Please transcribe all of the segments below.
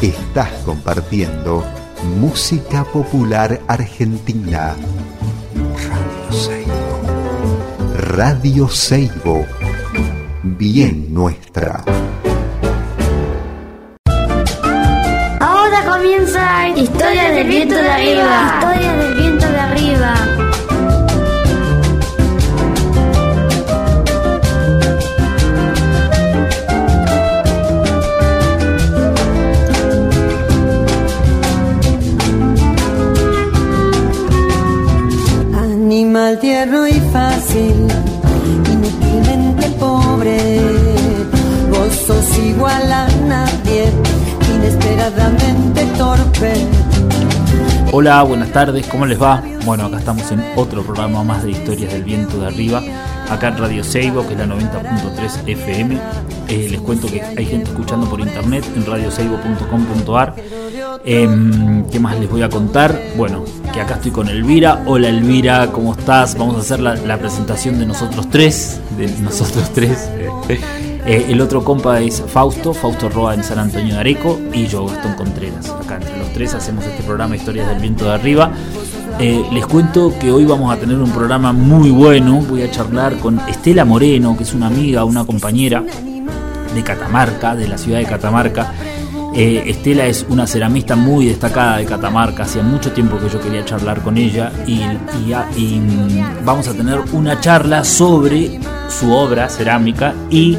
Estás compartiendo música popular argentina. Radio Seibo. Radio Seibo. Bien nuestra. Ahora comienza Historia del viento de arriba. Historia del torpe. Hola, buenas tardes, ¿cómo les va? Bueno, acá estamos en otro programa más de Historias del Viento de Arriba, acá en Radio Seibo, que es la 90.3 FM. Eh, les cuento que hay gente escuchando por internet en radioseibo.com.ar. Em, ¿Qué más les voy a contar? Bueno, que acá estoy con Elvira. Hola Elvira, ¿cómo estás? Vamos a hacer la, la presentación de nosotros tres. De nosotros tres. Eh, el otro compa es Fausto, Fausto Roa en San Antonio de Areco y yo, Gastón Contreras. Acá entre los tres hacemos este programa Historias del Viento de Arriba. Eh, les cuento que hoy vamos a tener un programa muy bueno. Voy a charlar con Estela Moreno, que es una amiga, una compañera de Catamarca, de la ciudad de Catamarca. Eh, Estela es una ceramista muy destacada de Catamarca, hacía mucho tiempo que yo quería charlar con ella y, mm, vamos a tener una charla sobre su obra cerámica y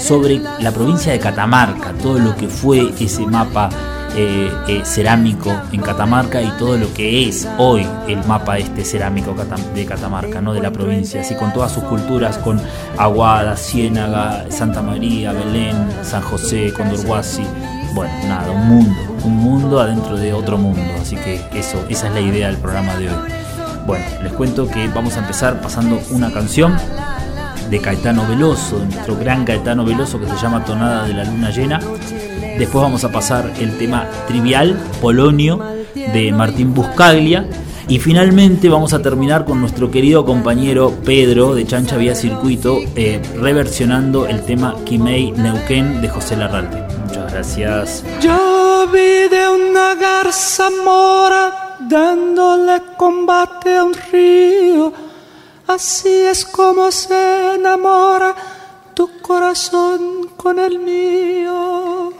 sobre la provincia de Catamarca, todo lo que fue ese mapa eh, eh, cerámico en Catamarca y todo lo que es hoy el mapa este cerámico de Catamarca, ¿no? de la provincia, así con todas sus culturas, con Aguada, Ciénaga, Santa María, Belén, San José, Condorhuasi, bueno, nada, un mundo, un mundo adentro de otro mundo, así que eso, esa es la idea del programa de hoy. Bueno, les cuento que vamos a empezar pasando una canción de Caetano Veloso, de nuestro gran Caetano Veloso que se llama Tonada de la Luna Llena. Después vamos a pasar el tema Trivial, Polonio, de Martín Buscaglia. Y finalmente vamos a terminar con nuestro querido compañero Pedro de Chancha Vía Circuito, eh, reversionando el tema Kimei Neuquén de José Larralde. Muchas gracias. Yo vi de una garza mora dándole combate a río. Así es como se enamora tu corazón con el mío.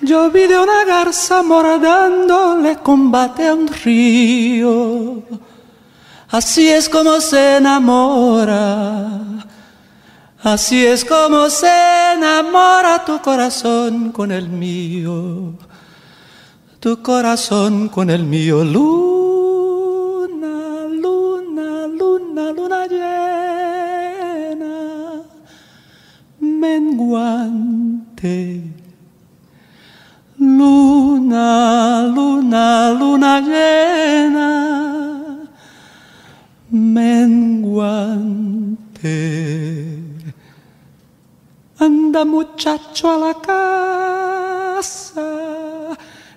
Yo vi de una garza mora dándole combate a un río. Así es como se enamora. Así es como se enamora tu corazón con el mío. Tu corazón con el mío. Luna, Menguante. Luna, luna, luna llena, menguante. Anda muchacho a la casa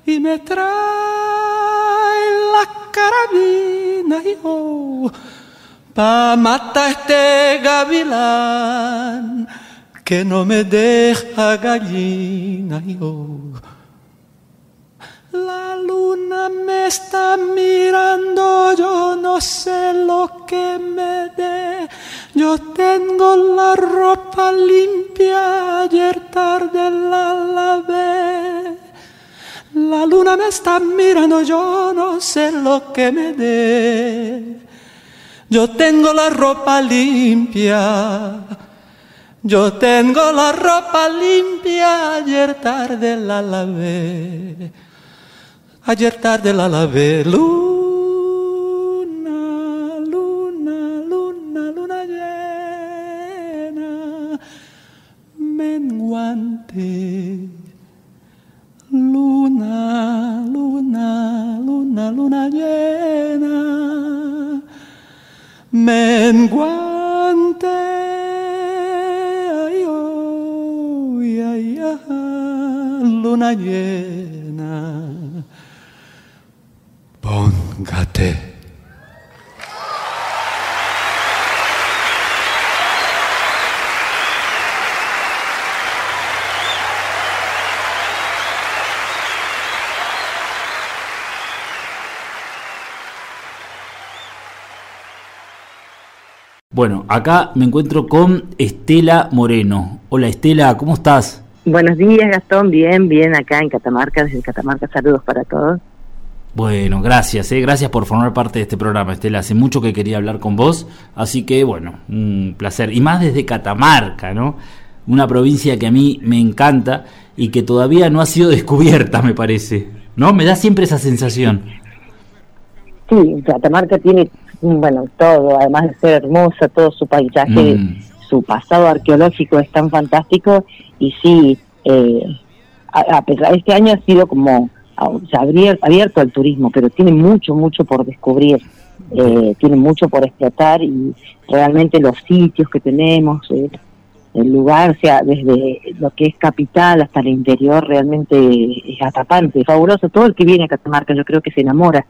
y me trae la carabina y oh, pa este gavilán que no me deja gallina y oh. La luna me está mirando, yo no sé lo que me dé. Yo tengo la ropa limpia, ayer tarde la lavé. La luna me está mirando, yo no sé lo que me dé. Yo tengo la ropa limpia. Yo tengo la ropa limpia, ayer tarde la lavé. Ayer tarde la lavé. Luna, luna, luna, luna llena, menguante. Luna, luna, luna, luna llena, menguante. Póngate. Bueno, acá me encuentro con Estela Moreno. Hola Estela, ¿cómo estás? Buenos días Gastón, bien, bien acá en Catamarca, desde Catamarca, saludos para todos. Bueno, gracias, eh, gracias por formar parte de este programa, Estela. Hace mucho que quería hablar con vos, así que bueno, un placer. Y más desde Catamarca, ¿no? Una provincia que a mí me encanta y que todavía no ha sido descubierta, me parece. ¿No? Me da siempre esa sensación. Sí, Catamarca tiene, bueno, todo, además de ser hermosa, todo su paisaje, mm. Su pasado arqueológico es tan fantástico y sí, eh, a, pesar de este año ha sido como abierto al turismo, pero tiene mucho, mucho por descubrir, eh, tiene mucho por explotar y realmente los sitios que tenemos, eh, el lugar, o sea, desde lo que es capital hasta el interior, realmente es atrapante, fabuloso. Todo el que viene a Catamarca yo creo que se enamora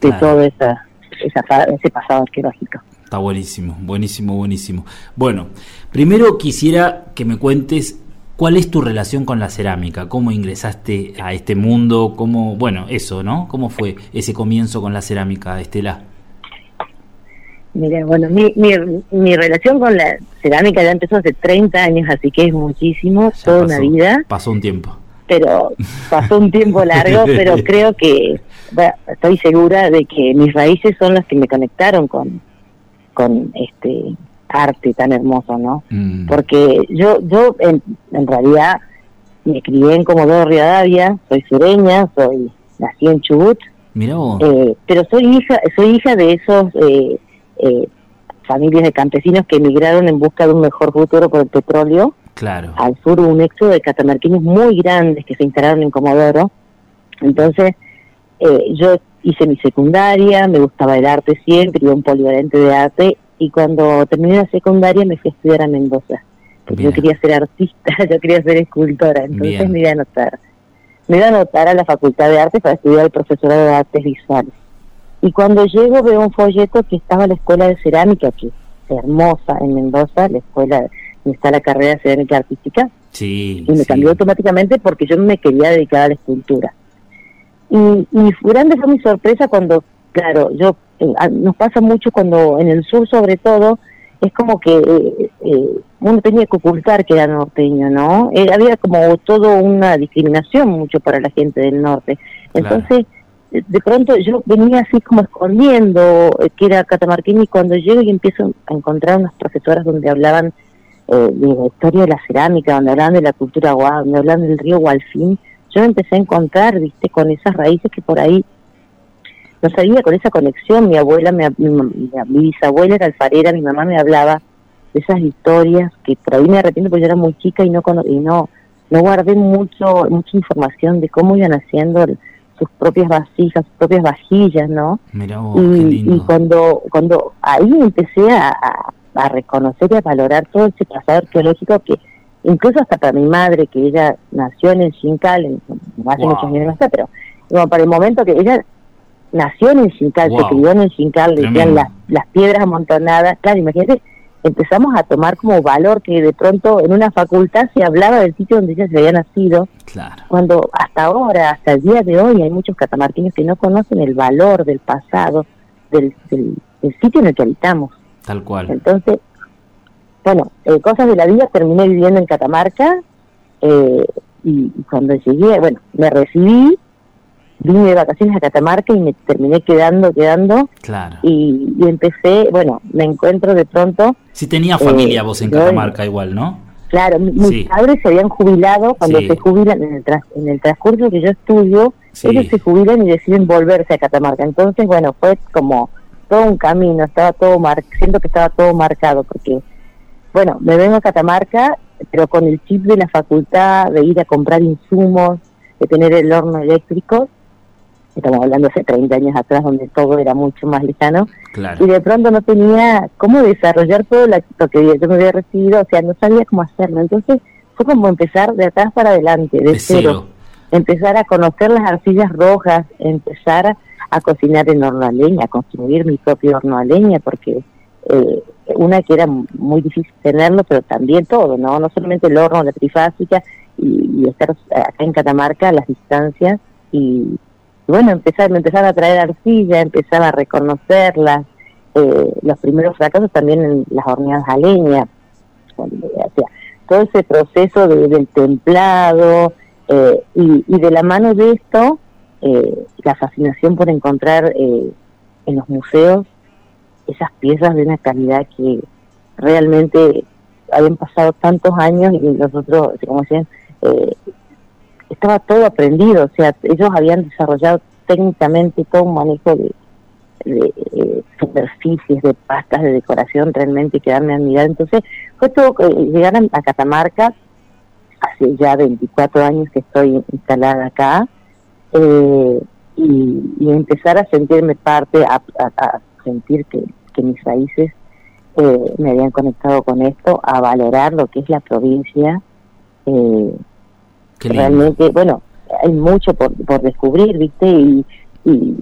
de todo esa, ese pasado arqueológico. Está buenísimo, buenísimo, buenísimo. Bueno, primero quisiera que me cuentes cuál es tu relación con la cerámica, cómo ingresaste a este mundo, cómo, bueno, eso, ¿no? ¿Cómo fue ese comienzo con la cerámica, Estela? Mira, bueno, mi, mi, relación con la cerámica ya empezó hace 30 años, así que es muchísimo, toda una vida. Pasó un tiempo. Pero pasó un tiempo largo, pero creo que estoy segura de que mis raíces son las que me conectaron con, con este arte tan hermoso, ¿no? Mm. Porque yo, yo en, en, realidad me crié en Comodoro Rivadavia, soy sureña, soy nací en Chubut, eh, pero soy hija, soy hija de esos eh, eh, familias de campesinos que emigraron en busca de un mejor futuro por el petróleo. Claro. Al sur hubo un éxodo de catamarqueños muy grandes que se instalaron en Comodoro. Entonces, eh, yo hice mi secundaria, me gustaba el arte siempre, iba un polivalente de arte, y cuando terminé la secundaria me fui a estudiar a Mendoza, porque yo quería ser artista, yo quería ser escultora, entonces me iba a anotar. Me iba a anotar a la Facultad de Arte para estudiar el profesorado de Artes Visuales. Y cuando llego veo un folleto que estaba la Escuela de Cerámica, que es hermosa en Mendoza, la escuela donde está la carrera de cerámica artística. Sí, y me cambió automáticamente porque yo me quería dedicar a la escultura. Y, y grande fue mi sorpresa cuando, claro, yo eh, nos pasa mucho cuando en el sur sobre todo, es como que eh, eh, uno tenía que ocultar que era norteño, ¿no? había como todo una discriminación mucho para la gente del norte. Entonces, de pronto yo venía así como escondiendo eh, que era catamarqueña y cuando llego y empiezo a encontrar unas profesoras donde hablaban eh, de la historia de la cerámica, donde hablaban de la cultura guau, donde hablaban del río Gualfín, yo empecé a encontrar, viste, con esas raíces que por ahí no sabía, con esa conexión, mi abuela, mi, bisabuela era alfarera, mi mamá me hablaba de esas historias que por ahí me arrepiento porque yo era muy chica y no y no no guardé mucho mucha información de cómo iban haciendo sus propias vasijas, sus propias vajillas, ¿no? y, cuando cuando ahí empecé a, a, reconocer y a valorar todo ese pasado arqueológico que incluso hasta para mi madre, que ella nació en el hace muchos años no está, pero para el momento que ella nació en el Xincal, se crió en el le decían las, las piedras amontonadas, claro, imagínate empezamos a tomar como valor que de pronto en una facultad se hablaba del sitio donde ella se había nacido, claro. cuando hasta ahora, hasta el día de hoy, hay muchos catamarqueños que no conocen el valor del pasado, del, del, sitio en el que habitamos. Tal cual. Entonces, bueno, eh, cosas de la vida, terminé viviendo en Catamarca eh, y cuando llegué, bueno, me recibí vine de vacaciones a Catamarca y me terminé quedando, quedando. Claro. Y, empecé, bueno, me encuentro de pronto. Si tenía familia eh, vos en Catamarca igual, ¿no? Claro, mis padres se habían jubilado cuando se jubilan en el, en el transcurso que yo estudio, ellos se jubilan y deciden volverse a Catamarca. Entonces, bueno, fue como todo un camino, estaba todo mar siento que estaba todo marcado porque, bueno, me vengo a Catamarca, pero con el chip de la facultad, de ir a comprar insumos, de tener el horno eléctrico, estamos hablando hace 30 años atrás donde todo era mucho más lejano, y de pronto no tenía cómo desarrollar todo lo que yo me había recibido, o sea, no sabía cómo hacerlo. Entonces fue como empezar de atrás para adelante, de, cero. Empezar a conocer las arcillas rojas, empezar a cocinar en horno a leña, a construir mi propio horno a leña, porque eh, una que era muy difícil tenerlo, pero también todo, ¿no? No solamente el horno, la trifásica, y, y estar acá en Catamarca, las distancias, y, bueno, empezar, me empezaron a traer arcilla, empezaba a reconocerlas eh, los primeros fracasos también en las horneadas a todo ese proceso del templado eh, y, de la mano de esto, eh, la fascinación por encontrar en los museos esas piezas de una calidad que realmente habían pasado tantos años y nosotros, como decían, estaba todo aprendido, o sea, ellos habían desarrollado técnicamente todo un manejo de, de superficies, de pastas, de decoración, realmente quedarme admirada. Entonces, fue todo, eh, llegar a, Catamarca, hace ya 24 años que estoy instalada acá, eh, y, empezar a sentirme parte, a, sentir que, mis raíces eh, me habían conectado con esto, a valorar lo que es la provincia. realmente, bueno, hay mucho por, por descubrir, ¿viste? Y, y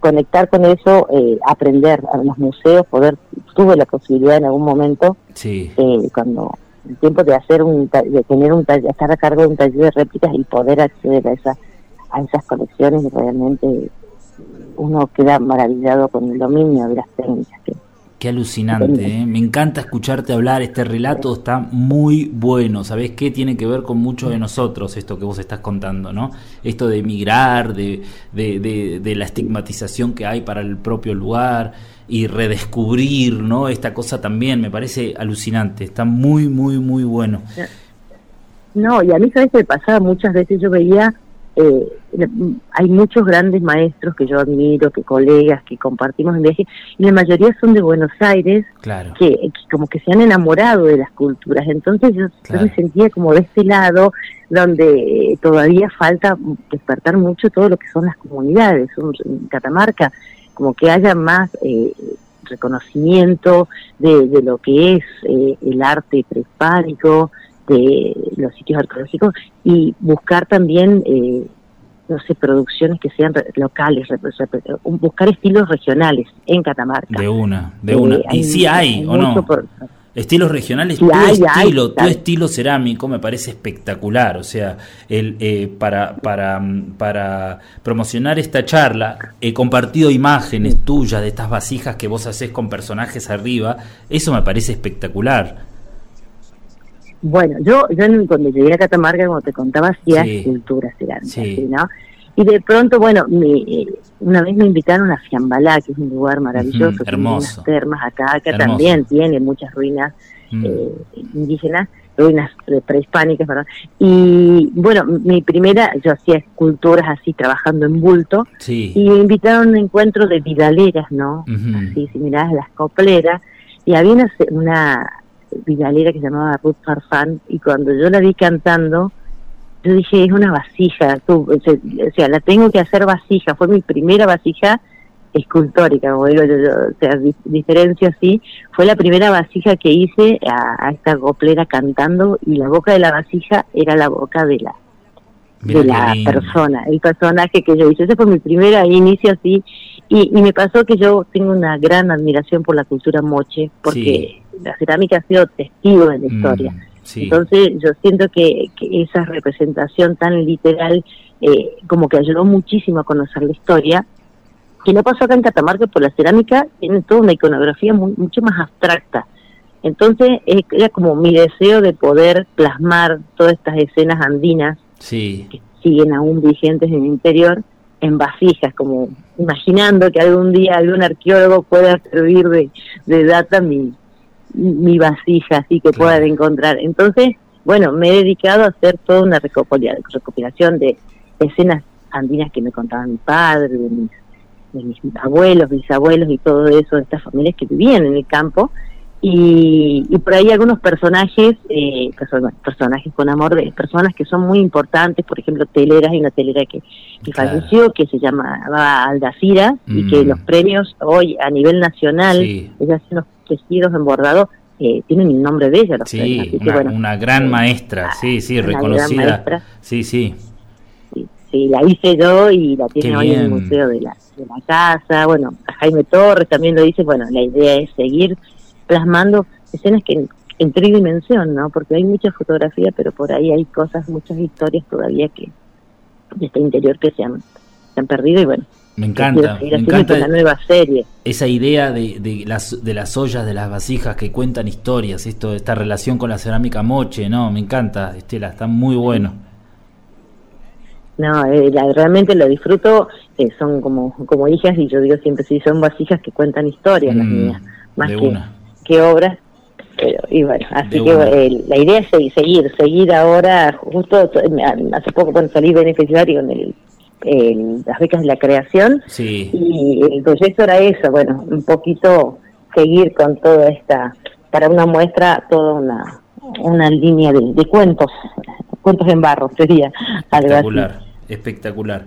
conectar con eso, eh, aprender a los museos, poder, tuve la posibilidad en algún momento, sí. eh, cuando el tiempo de hacer un, de tener un taller, estar a cargo de un taller de réplicas y poder acceder a esas, a esas colecciones, realmente uno queda maravillado con el dominio de las técnicas que, Qué alucinante, ¿eh? me encanta escucharte hablar, este relato está muy bueno, ¿sabés qué? Tiene que ver con muchos de nosotros esto que vos estás contando, ¿no? Esto de emigrar, de, de, de, la estigmatización que hay para el propio lugar y redescubrir, ¿no? Esta cosa también me parece alucinante, está muy, muy, muy bueno. No, y a mí, ¿sabes qué pasaba? Muchas veces yo veía eh, hay muchos grandes maestros que yo admiro, que colegas, que compartimos en viaje, y la mayoría son de Buenos Aires, que, como que se han enamorado de las culturas. Entonces yo, me sentía como de este lado, donde todavía falta despertar mucho todo lo que son las comunidades. En Catamarca, como que haya más eh, reconocimiento de, lo que es eh, el arte prehispánico, de los sitios arqueológicos y buscar también, eh, no sé, producciones que sean locales, buscar estilos regionales en Catamarca. De una, de eh, una. y sí hay, ¿o no? Estilos regionales, tu estilo, tu estilo cerámico me parece espectacular. O sea, el, eh, para, para, para promocionar esta charla, he compartido imágenes tuyas de estas vasijas que vos haces con personajes arriba. Eso me parece espectacular. Bueno, yo, yo cuando llegué a Catamarca, como te contaba, hacía esculturas cerámicas, ¿no? Y de pronto, bueno, me, una vez me invitaron a Fiambalá, que es un lugar maravilloso, hermoso. unas termas acá, acá también tiene muchas ruinas mm. eh, indígenas, ruinas prehispánicas, ¿verdad? Y bueno, mi primera, yo hacía esculturas así, trabajando en bulto, y me invitaron a un encuentro de vidaleras, ¿no? Así, si mirás las copleras, y había una, una vidalera que se llamaba Ruth Farfán y cuando yo la vi cantando, yo dije, es una vasija, tú, o sea, la tengo que hacer vasija, fue mi primera vasija escultórica, como digo yo, o sea, diferencia así, fue la primera vasija que hice a, esta goplera cantando y la boca de la vasija era la boca de la de la persona, el personaje que yo hice. Ese fue mi primer inicio así. Y, y, me pasó que yo tengo una gran admiración por la cultura moche, porque la cerámica ha sido testigo de la mm, historia. Entonces yo siento que, esa representación tan literal eh, como que ayudó muchísimo a conocer la historia, que no pasó acá en Catamarca, por la cerámica tiene toda una iconografía mucho más abstracta. Entonces era como mi deseo de poder plasmar todas estas escenas andinas que siguen aún vigentes en el interior en vasijas, como imaginando que algún día algún arqueólogo pueda servir de, de data mi, mi vasija, así que puedan encontrar. Entonces, bueno, me he dedicado a hacer toda una recopilación de escenas andinas que me contaban mi padre, de mis, de mis abuelos, bisabuelos y todo eso, de estas familias que vivían en el campo. Y, y por ahí algunos personajes, eh, personajes con amor de personas que son muy importantes, por ejemplo, teleras, hay una telera que, que falleció, que se llamaba Aldacira, y que mm. los premios hoy a nivel nacional, ella hace unos tejidos embordados eh, tienen el nombre de ella. Los sí, una, gran eh, maestra, sí, sí, reconocida. Sí, sí. sí. la hice yo y la tiene hoy en el Museo de la, de la Casa. Bueno, Jaime Torres también lo dice. Bueno, la idea es seguir plasmando escenas que en, tridimensión, ¿no? Porque hay mucha fotografía, pero por ahí hay cosas, muchas historias todavía que de este interior que se han, se han perdido y bueno, Me encanta, me encanta la nueva serie. Esa idea de, de, las, de las ollas, de las vasijas que cuentan historias, esto, esta relación con la cerámica moche, no, me encanta, Estela, está muy bueno. No, eh, realmente lo disfruto, eh, son como como hijas y yo digo siempre, sí, son vasijas que cuentan historias las mm, mías, más que, que, obras. Pero, y bueno, así que eh, la idea es seguir, seguir ahora, justo hace poco bueno, salí beneficiario en el las becas de la creación. Y el proyecto era eso, bueno, un poquito seguir con toda esta, para una muestra, toda una, una línea de, cuentos, cuentos en barro sería algo Espectacular, espectacular.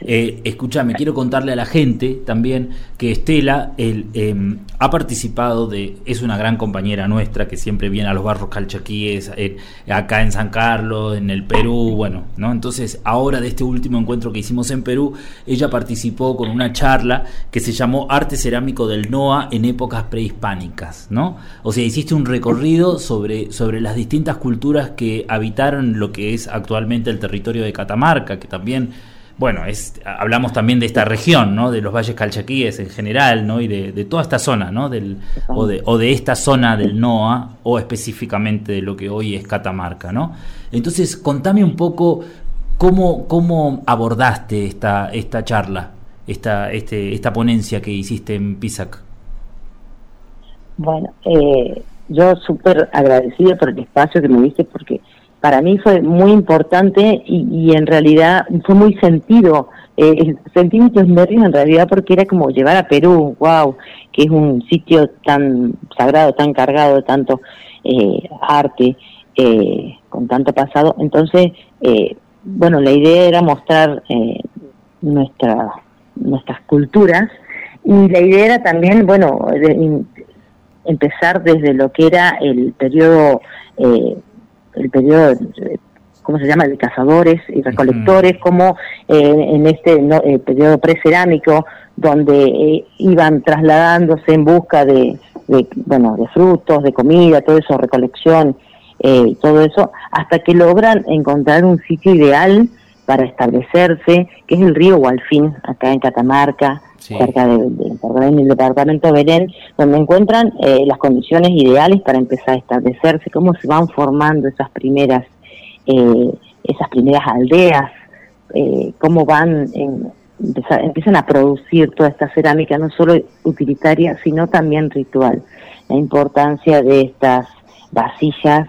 Eh, escúchame, quiero contarle a la gente también que Estela el, em, ha participado de, es una gran compañera nuestra que siempre viene a los barros calchaquíes, acá en San Carlos, en el Perú, bueno, ¿no? Entonces, ahora de este último encuentro que hicimos en Perú, ella participó con una charla que se llamó Arte Cerámico del NOA en épocas prehispánicas, ¿no? O sea, hiciste un recorrido sobre, sobre las distintas culturas que habitaron lo que es actualmente el territorio de Catamarca, que también bueno, es, hablamos también de esta región, ¿no? De los valles calchaquíes en general, ¿no? Y de, toda esta zona, ¿no? Del, o, de, o de esta zona del NOA, o específicamente de lo que hoy es Catamarca, ¿no? Entonces, contame un poco cómo, cómo abordaste esta, esta charla, esta, este, esta ponencia que hiciste en PISAC. Bueno, eh, yo súper agradecida por el espacio que me diste porque para mí fue muy importante y, en realidad fue muy sentido. Eh, sentí muchos nervios en realidad porque era como llevar a Perú, wow, que es un sitio tan sagrado, tan cargado de tanto eh, arte, eh, con tanto pasado. Entonces, eh, bueno, la idea era mostrar eh, nuestra, nuestras culturas y la idea era también, bueno, empezar desde lo que era el periodo eh, el periodo, ¿cómo se llama?, de cazadores y recolectores, como eh, en este no, eh, periodo precerámico, donde eh, iban trasladándose en busca de, bueno, de frutos, de comida, todo eso, recolección, todo eso, hasta que logran encontrar un sitio ideal para establecerse, que es el río Gualfín, acá en Catamarca, cerca del de, departamento de Belén, donde encuentran eh, las condiciones ideales para empezar a establecerse, cómo se van formando esas primeras, eh, esas primeras aldeas, eh, cómo van, empiezan a producir toda esta cerámica, no solo utilitaria, sino también ritual. La importancia de estas vasillas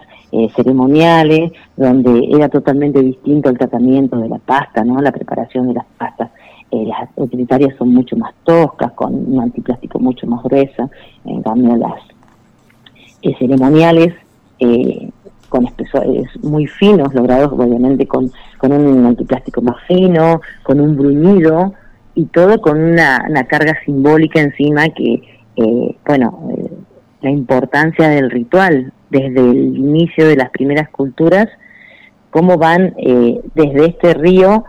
ceremoniales, donde era totalmente distinto el tratamiento de la pasta, ¿no? la preparación de las pastas eh, las utilitarias son mucho más toscas, con un antiplástico mucho más gruesa, en cambio las eh, ceremoniales eh, con espesores muy finos, logrados obviamente con, con un antiplástico más fino, con un bruñido y todo con una, una carga simbólica encima que, bueno, la importancia del ritual desde el inicio de las primeras culturas, cómo van desde este río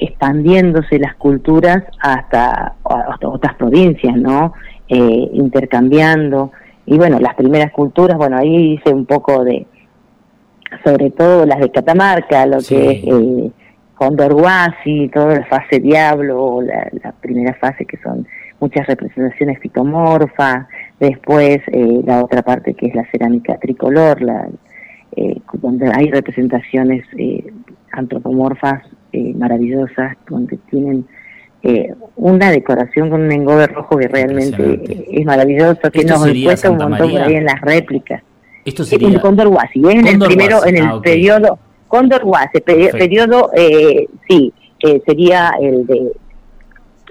expandiéndose las culturas hasta, otras provincias, ¿no? Eh, intercambiando. Y bueno, las primeras culturas, bueno, ahí hice un poco de, sobre todo las de Catamarca, lo que es eh, Condorguasi, toda la fase Diablo, la, la, primera fase que son muchas representaciones fitomorfas, después eh, la otra parte que es la cerámica tricolor, la, eh, donde hay representaciones eh, antropomorfas eh, maravillosas, donde tienen eh, una decoración con un engobe rojo que realmente es maravilloso, que nos cuesta un montón por ahí en las réplicas. Esto sería... El Cóndor Guasi, en el primero, en el ah, periodo, Cóndor Guasi, periodo, eh, sí, sería el de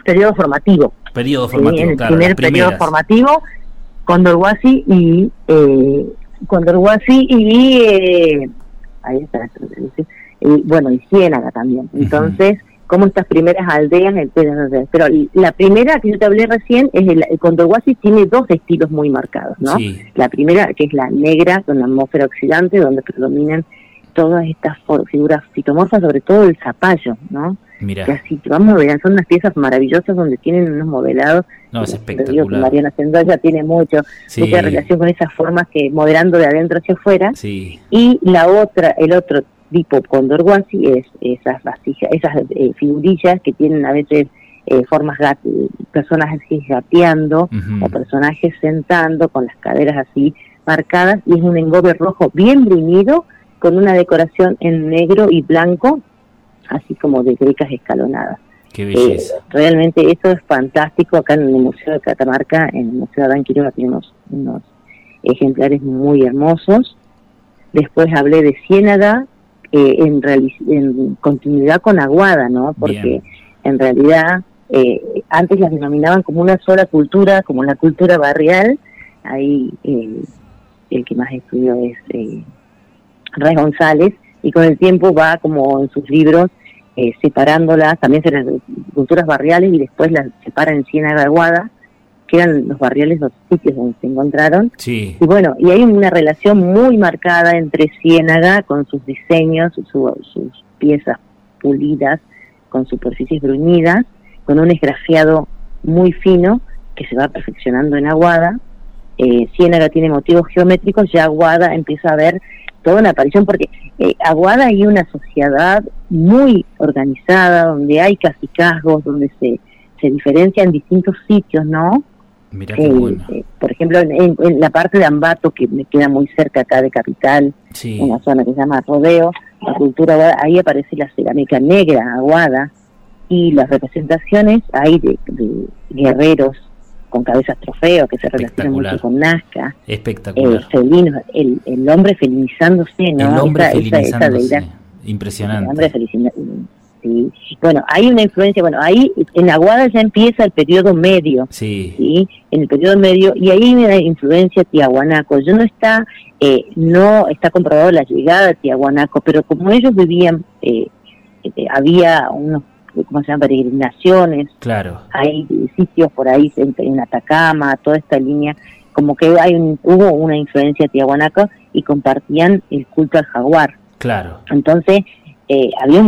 periodo formativo. Periodo formativo, en el primer periodo formativo, Cóndor Guasi y eh, Cóndor Guasi y eh, ahí está, y bueno, y Ciénaga también. Entonces, como estas primeras aldeas, pero la primera que yo te hablé recién es el, el tiene dos estilos muy marcados, ¿no? La primera que es la negra con la atmósfera oxidante, donde predominan todas estas figuras fitomorfas, sobre todo el zapallo, ¿no? Mira. Que así, vamos a ver, son unas piezas maravillosas donde tienen unos modelados. No, es espectacular. Mariana Sendoya tiene mucho, mucha relación con esas formas que moderando de adentro hacia afuera. Sí. Y la otra, el otro tipo Condor es esas vasijas, esas eh, figurillas que tienen a veces eh, formas personajes gateando o personajes sentando con las caderas así marcadas y es un engobe rojo bien bruñido con una decoración en negro y blanco, así como de grecas escalonadas. Qué belleza. Eh, realmente eso es fantástico. Acá en el Museo de Catamarca, en el Museo de Adán Quiroga, tenemos unos ejemplares muy hermosos. Después hablé de Ciénaga, eh, en, en continuidad con Aguada, ¿no? Porque en realidad eh, antes las denominaban como una sola cultura, como la cultura barrial. Ahí eh, el que más estudió es eh, Rey González, y con el tiempo va como en sus libros eh, separándolas, también se las culturas barriales y después las separa en Ciénaga Aguada que eran los barriales, los sitios donde se encontraron. Sí. Y bueno, y hay una relación muy marcada entre Ciénaga con sus diseños, sus piezas pulidas, con superficies bruñidas, con un esgrafiado muy fino que se va perfeccionando en Aguada. Eh, Ciénaga tiene motivos geométricos, ya Aguada empieza a ver toda una aparición, porque eh, Aguada hay una sociedad muy organizada, donde hay casicazgos, donde se, se diferencian distintos sitios, ¿no? Eh, eh, por ejemplo, en, la parte de Ambato, que me queda muy cerca acá de Capital, en una zona que se llama Rodeo, la cultura ahí aparece la cerámica negra, aguada, y las representaciones ahí de, guerreros con cabezas trofeos que se relacionan mucho con Nazca. Espectacular. Eh, el, hombre felinizándose, ¿no? El hombre felinizándose. Impresionante. El hombre Sí. Bueno, hay una influencia, bueno, ahí en Aguada ya empieza el periodo medio, sí. En el periodo medio, y ahí hay una influencia tiahuanaco. Yo no está, eh, no está comprobado la llegada de tiahuanaco, pero como ellos vivían, eh, eh, había unos, ¿cómo se llama?, peregrinaciones. Claro. Hay sitios por ahí en, Atacama, toda esta línea, como que hay hubo una influencia tiahuanaco y compartían el culto al jaguar. Claro. Entonces, eh, había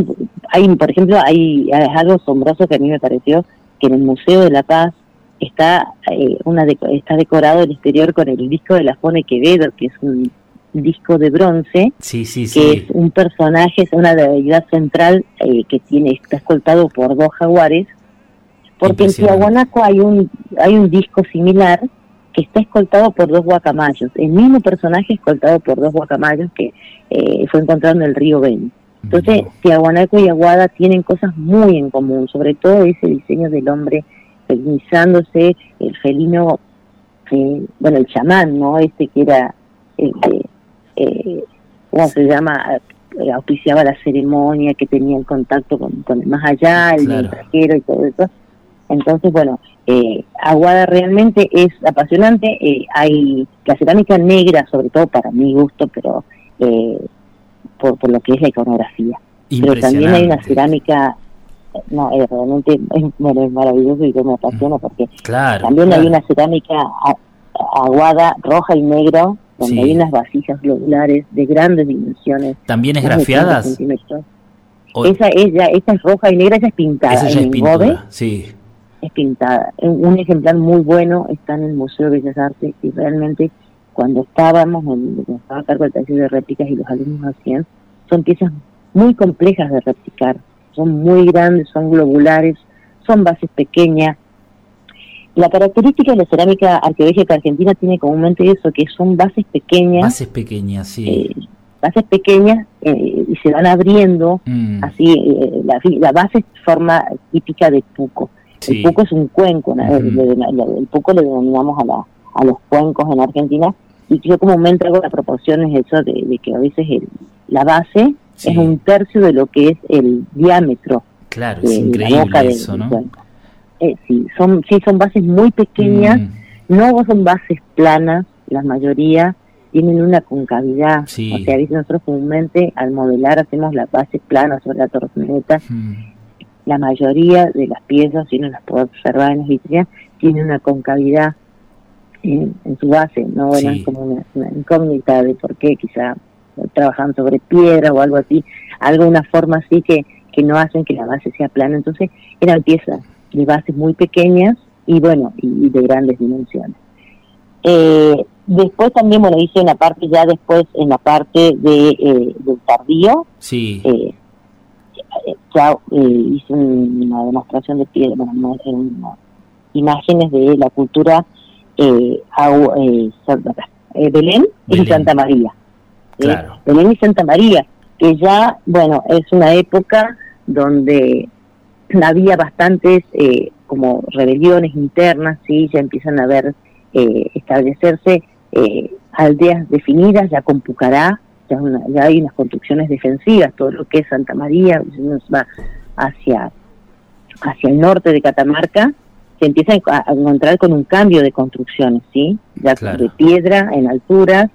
hay, por ejemplo, hay, algo asombroso que a mí me pareció que en el Museo de la Paz está eh, una está decorado el exterior con el disco de la Fone Quevedo, que es un disco de bronce, sí, sí, que es un personaje, es una deidad central eh, que tiene está escoltado por dos jaguares, porque en Tiahuanaco hay un hay un disco similar que está escoltado por dos guacamayos, el mismo personaje escoltado por dos guacamayos que eh, fue encontrado en el río Beni. Entonces, Tiahuanaco y Aguada tienen cosas muy en común, sobre todo ese diseño del hombre felinizándose, el felino, eh, bueno, el chamán, ¿no? Este que era el que, eh, ¿cómo se llama? Eh, auspiciaba la ceremonia, que tenía el contacto con, el más allá, el mensajero y todo eso. Entonces, bueno, eh, Aguada realmente es apasionante. Eh, hay la cerámica negra, sobre todo para mi gusto, pero eh, por, lo que es la iconografía. Pero también hay una cerámica, no, es realmente es, maravilloso y yo me apasiona porque también hay una cerámica aguada, roja y negro, donde hay unas vasijas globulares de grandes dimensiones. ¿También es grafiadas? Esa, es ya, esa es roja y negra, esa es pintada. Esa es pintura, sí. Es pintada. Un ejemplar muy bueno está en el Museo de Bellas Artes y realmente cuando estábamos, en, estaba a cargo del taller de réplicas y los alumnos hacían, son piezas muy complejas de replicar, son muy grandes, son globulares, son bases pequeñas. La característica de la cerámica arqueológica argentina tiene comúnmente eso, que son bases pequeñas. Bases pequeñas, sí. Eh, bases pequeñas eh, y se van abriendo, mm. así, eh, la, base es forma típica de puco. El puco es un cuenco, el puco le denominamos a la, a los cuencos en Argentina y yo comúnmente hago la proporción es eso de, que a veces el, la base es un tercio de lo que es el diámetro claro es increíble eso no eh, sí son sí son bases muy pequeñas. Mm. no son bases planas la mayoría tienen una concavidad. O sea nosotros comúnmente al modelar hacemos la base plana sobre la torneta. Mm. la mayoría de las piezas si uno las puede observar en las vitrinas tienen una concavidad en, su base, no bueno, es como una, incógnita de por qué quizá trabajan sobre piedra o algo así, algo, una forma así que, que no hacen que la base sea plana. Entonces eran piezas de bases muy pequeñas y bueno, y, de grandes dimensiones. Eh, después también, bueno, hice una parte ya después, en la parte de, eh, del tardío. Sí. Eh, ya hice una demostración de piedra, bueno, imágenes de la cultura eh, Belén, y Santa María. Belén y Santa María, que ya, bueno, es una época donde había bastantes como rebeliones internas, sí, ya empiezan a ver establecerse aldeas definidas, ya con Pucará, ya, hay unas construcciones defensivas, todo lo que es Santa María, nos va hacia, hacia el norte de Catamarca, se empieza a encontrar con un cambio de construcciones, ¿sí? Ya de piedra en alturas,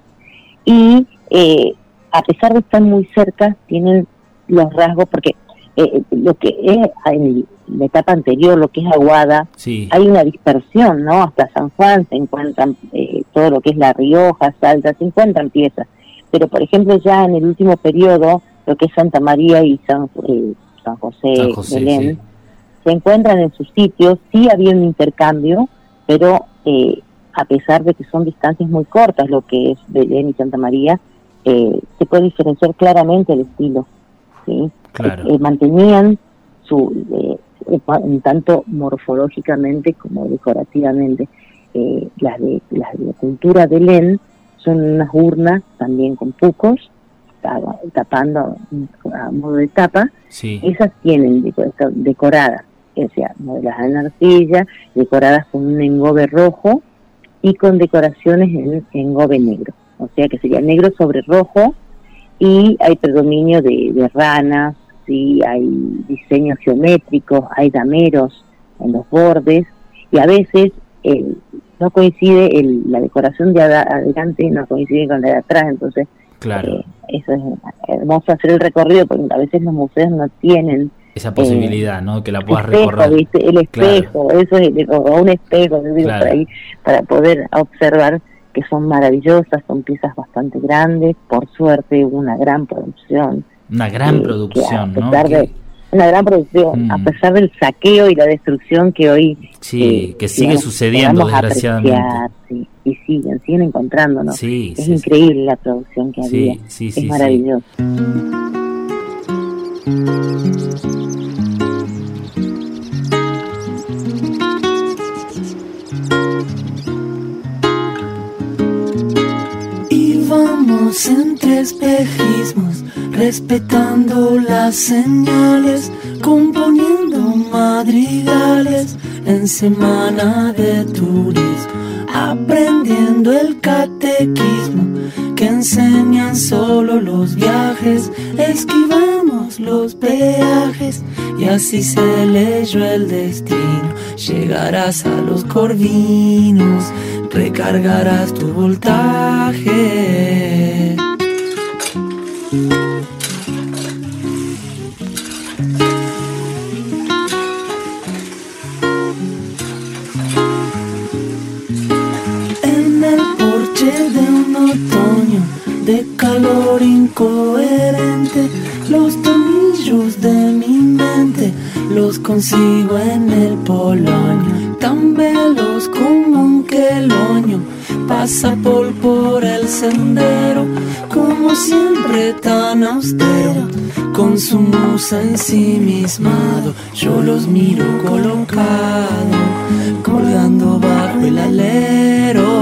y eh, a pesar de estar muy cerca, tienen los rasgos, porque eh, lo que es en la etapa anterior, lo que es Aguada, hay una dispersión, ¿no? Hasta San Juan se encuentran eh, todo lo que es La Rioja, Salta, se encuentran piezas pero por ejemplo ya en el último periodo, lo que es Santa María y San, eh, San José, Belén, se encuentran en sus sitios, sí había un intercambio, pero eh, a pesar de que son distancias muy cortas, lo que es Belén y Santa María, eh, se puede diferenciar claramente el estilo. ¿sí? mantenían su, tanto morfológicamente como decorativamente, las, de, las de la cultura Belén son unas urnas también con pucos, tapando a modo de tapa, esas tienen decoradas, o sea, modeladas en arcilla, decoradas con un engobe rojo y con decoraciones en engobe negro, o sea que sería negro sobre rojo y hay predominio de, ranas, ¿sí? hay diseños geométricos, hay dameros en los bordes y a veces el, no coincide el, la decoración de adelante no coincide con la de atrás entonces claro eh, eso es hermoso hacer el recorrido porque a veces los museos no tienen esa posibilidad, ¿no? Que la puedas recorrer. El espejo, eso es, o un espejo, ahí, para poder observar que son maravillosas, son piezas bastante grandes, por suerte una gran producción. Una gran producción, ¿no? una gran producción, a mm. pesar del saqueo y la destrucción que hoy... Sí, eh, que sigue sucediendo desgraciadamente. y siguen, siguen encontrándonos. Sí, es increíble la producción que había. es maravilloso. Y vamos entre espejismos respetando las señales, componiendo madrigales en semana de turismo, aprendiendo el catequismo que enseñan solo los viajes, esquivamos los peajes y así se leyó el destino. Llegarás a los corvinos, recargarás tu voltaje. De calor incoherente. Los tornillos de mi mente los consigo en el polonio, tan veloz como un queloño. Pasa por, por el sendero, como siempre tan austero, con su musa ensimismado. Yo los miro colocado, colgando bajo el alero.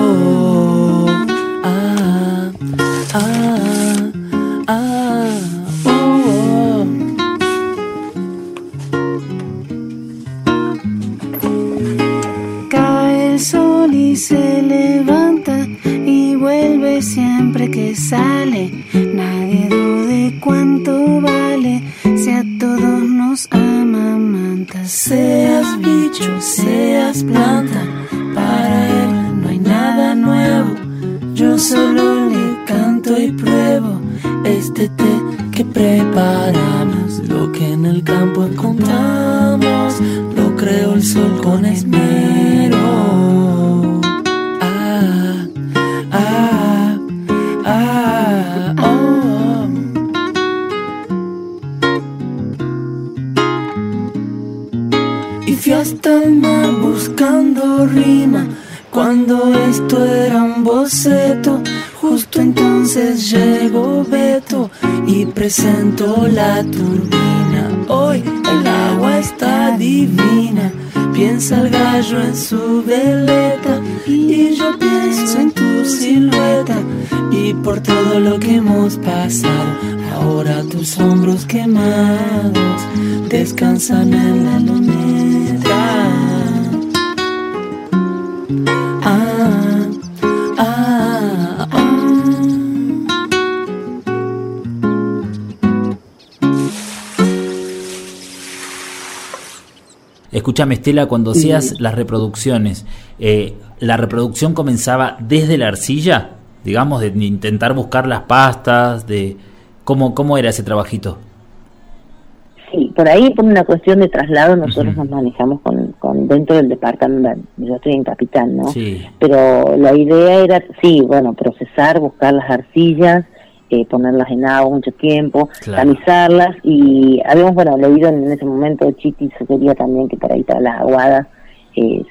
Pasado. Ahora tus hombros quemados descansan en la luneta. Ah, ah, ah. Escúchame, Estela, cuando hacías las reproducciones, eh, ¿la reproducción comenzaba desde la arcilla? Digamos, de intentar buscar las pastas, de cómo, cómo era ese trabajito. Sí, por ahí por una cuestión de traslado nosotros nos manejamos con, con dentro del departamento, yo estoy en Capital, ¿no? Sí. Pero la idea era, sí, bueno, procesar, buscar las arcillas, eh, ponerlas en agua mucho tiempo, Claro. tamizarlas y habíamos, bueno, leído en ese momento Chiti sugería también que por ahí para las aguadas eh,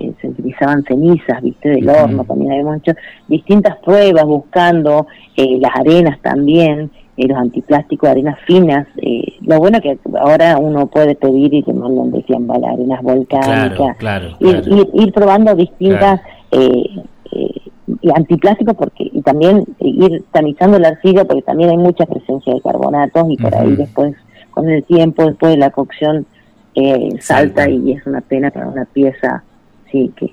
eh, se utilizaban cenizas, viste, del horno, también habíamos hecho distintas pruebas buscando eh, las arenas también, eh, los antiplásticos, arenas finas. eh, lo bueno que ahora uno puede pedir y que mandan, decían, vale, arenas volcánicas. Claro, claro, Ir, claro. ir, ir probando distintas eh, y antiplásticos porque y también ir tamizando la arcilla porque también hay mucha presencia de carbonatos y por ahí después con el tiempo después de la cocción eh, salta y es una pena para una pieza sí que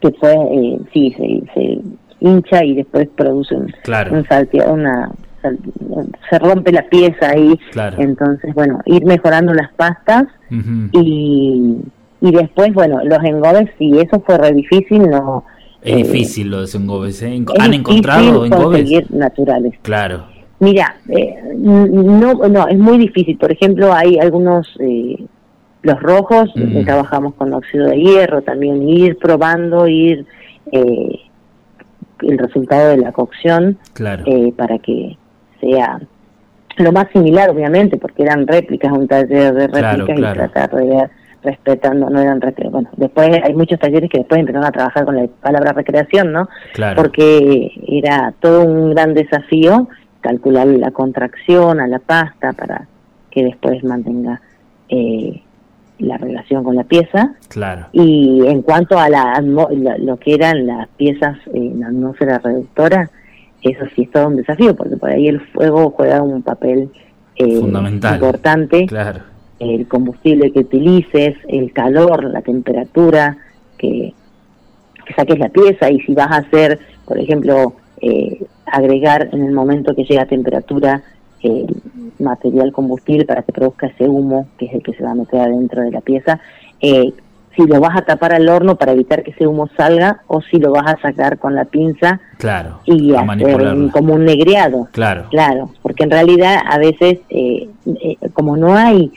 que fue eh, sí se, se hincha y después produce un, Claro. un salteo, una se rompe la pieza ahí Claro. entonces bueno ir mejorando las pastas y, y después, bueno, los engobes, si eso fue re difícil, no... Es eh, difícil lo de los engobes, ¿eh? ¿Han encontrado engobes? naturales. Claro. Mira, eh, no, no, es muy difícil. Por ejemplo, hay algunos, eh, los rojos, eh, trabajamos con óxido de hierro, también ir probando, ir eh, el resultado de la cocción Claro. eh, para que sea lo más similar, obviamente, porque eran réplicas, un taller de réplicas claro. y tratar de ver respetando, no eran. Bueno, después hay muchos talleres que después empezaron a trabajar con la palabra recreación, ¿no? Claro. Porque era todo un gran desafío calcular la contracción a la pasta para que después mantenga eh, la relación con la pieza. Claro. Y en cuanto a la, lo que eran las piezas en la atmósfera reductora, eso sí es todo un desafío, porque por ahí el fuego juega un papel eh, Fundamental. importante. Claro. El combustible que utilices, el calor, la temperatura, que, que saques la pieza y si vas a hacer, por ejemplo, eh, agregar en el momento que llega a temperatura eh, material combustible para que produzca ese humo, que es el que se va a meter adentro de la pieza, eh, si lo vas a tapar al horno para evitar que ese humo salga o si lo vas a sacar con la pinza Claro. y hacer como un negreado. Claro. Claro, porque en realidad a veces, eh, eh, como no hay,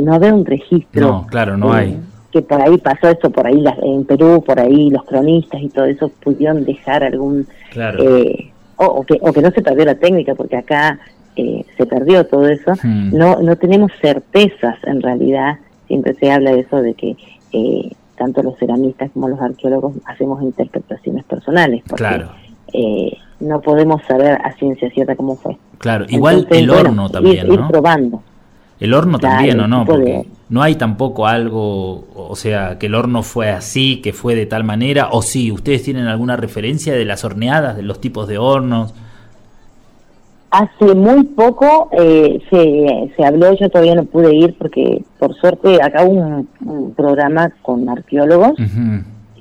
no haber un registro. No, claro, no eh, hay. Que por ahí pasó esto, por ahí las- en Perú, por ahí los cronistas y todo eso pudieron dejar algún. Claro. eh, o, o que, o que no se perdió la técnica, porque acá eh, se perdió todo eso. Hmm. No, no tenemos certezas en realidad. Siempre se habla de eso, de que eh, tanto los ceramistas como los arqueólogos hacemos interpretaciones personales. Porque, Claro. eh, no podemos saber a ciencia cierta cómo fue. Claro. Igual Entonces, el bueno, horno también, ir, ir ¿no? probando. El horno Claro, también, ¿o no? de- Porque no hay tampoco algo, o sea, que el horno fue así, que fue de tal manera, o sí, ¿ustedes tienen alguna referencia de las horneadas, de los tipos de hornos? Hace muy poco eh, se, se habló, yo todavía no pude ir porque por suerte acá hubo un, un programa con arqueólogos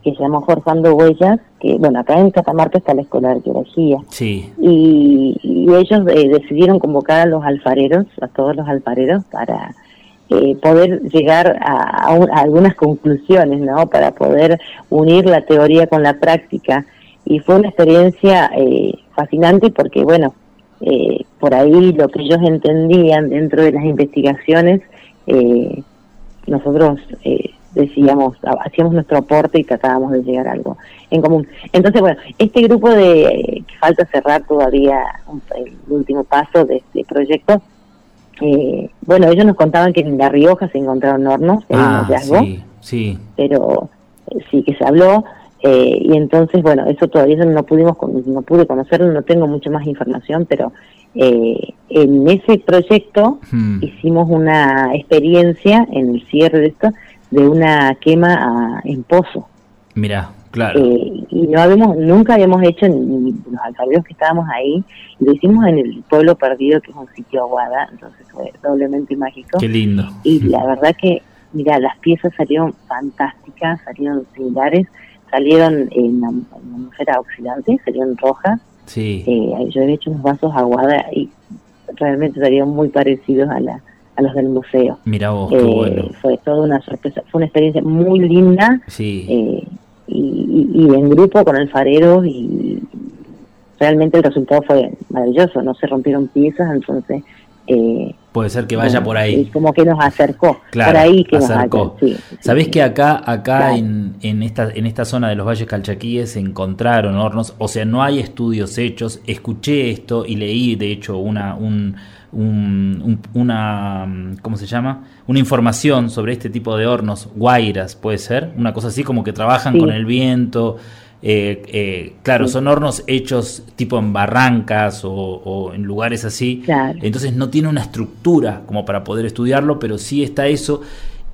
que se llama Forjando Huellas, que bueno, acá en Catamarca está la Escuela de Arqueología. Sí, y, y ellos eh, decidieron convocar a los alfareros, a todos los alfareros, para eh, poder llegar a, a un- a algunas conclusiones, ¿no? Para poder unir la teoría con la práctica. Y fue una experiencia eh, fascinante porque, bueno, eh, por ahí lo que ellos entendían dentro de las investigaciones, eh, nosotros eh, decíamos, ha- hacíamos nuestro aporte y tratábamos de llegar a algo en común. Entonces, bueno, este grupo de que falta cerrar todavía un- el último paso de este proyecto, eh, bueno, ellos nos contaban que en La Rioja se encontraron hornos, que hay un ah, hallazgo, sí, sí, pero eh, sí que se habló. Eh, y entonces, bueno, eso todavía no pudimos, no pude conocerlo, no tengo mucha más información, pero eh, en ese proyecto Hmm. hicimos una experiencia en el cierre de esto de una quema a- en pozo. Mirá, claro. Eh, y no habíamos, nunca habíamos hecho ni, los alcaldes que estábamos ahí, lo hicimos en el pueblo perdido, que es un sitio aguada, entonces fue doblemente mágico. Qué lindo. Y la verdad que, mira, las piezas salieron fantásticas, salieron similares, salieron en la, en la atmósfera oxidante, salieron rojas. Sí. Eh, yo había hecho unos vasos aguada y realmente salieron muy parecidos a, la, a los del museo. Mirá vos, qué Eh, bueno. Fue toda una sorpresa, fue una experiencia muy linda Sí. eh, y, y- y en grupo con alfareros y realmente el resultado fue maravilloso, no se rompieron piezas, entonces eh, Puede ser que vaya por ahí. como que nos acercó, Claro, por ahí que nos acercó. acercó. Sí, sí, Sabés sí. que acá, acá Claro. en, en esta, en esta zona de los Valles Calchaquíes se encontraron hornos, o sea, no hay estudios hechos. Escuché esto y leí, de hecho, una, un, un- un- una, ¿cómo se llama? Una información sobre este tipo de hornos, guairas, puede ser, una cosa así como que trabajan Sí. con el viento. Eh, eh, claro, Sí. son hornos hechos tipo en barrancas o, o en lugares así. Claro. Entonces no tiene una estructura como para poder estudiarlo, pero sí está eso.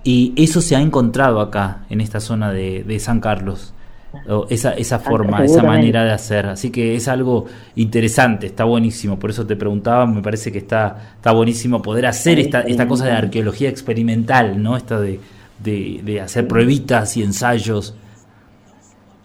Y eso se ha encontrado acá, en esta zona de, de San Carlos. Esa, esa forma, esa manera de hacer. Así que es algo interesante, está buenísimo. Por eso te preguntaba, me parece que está, está buenísimo poder hacer esta, esta cosa de arqueología experimental, ¿no? Esta de, de, de hacer pruebitas y ensayos.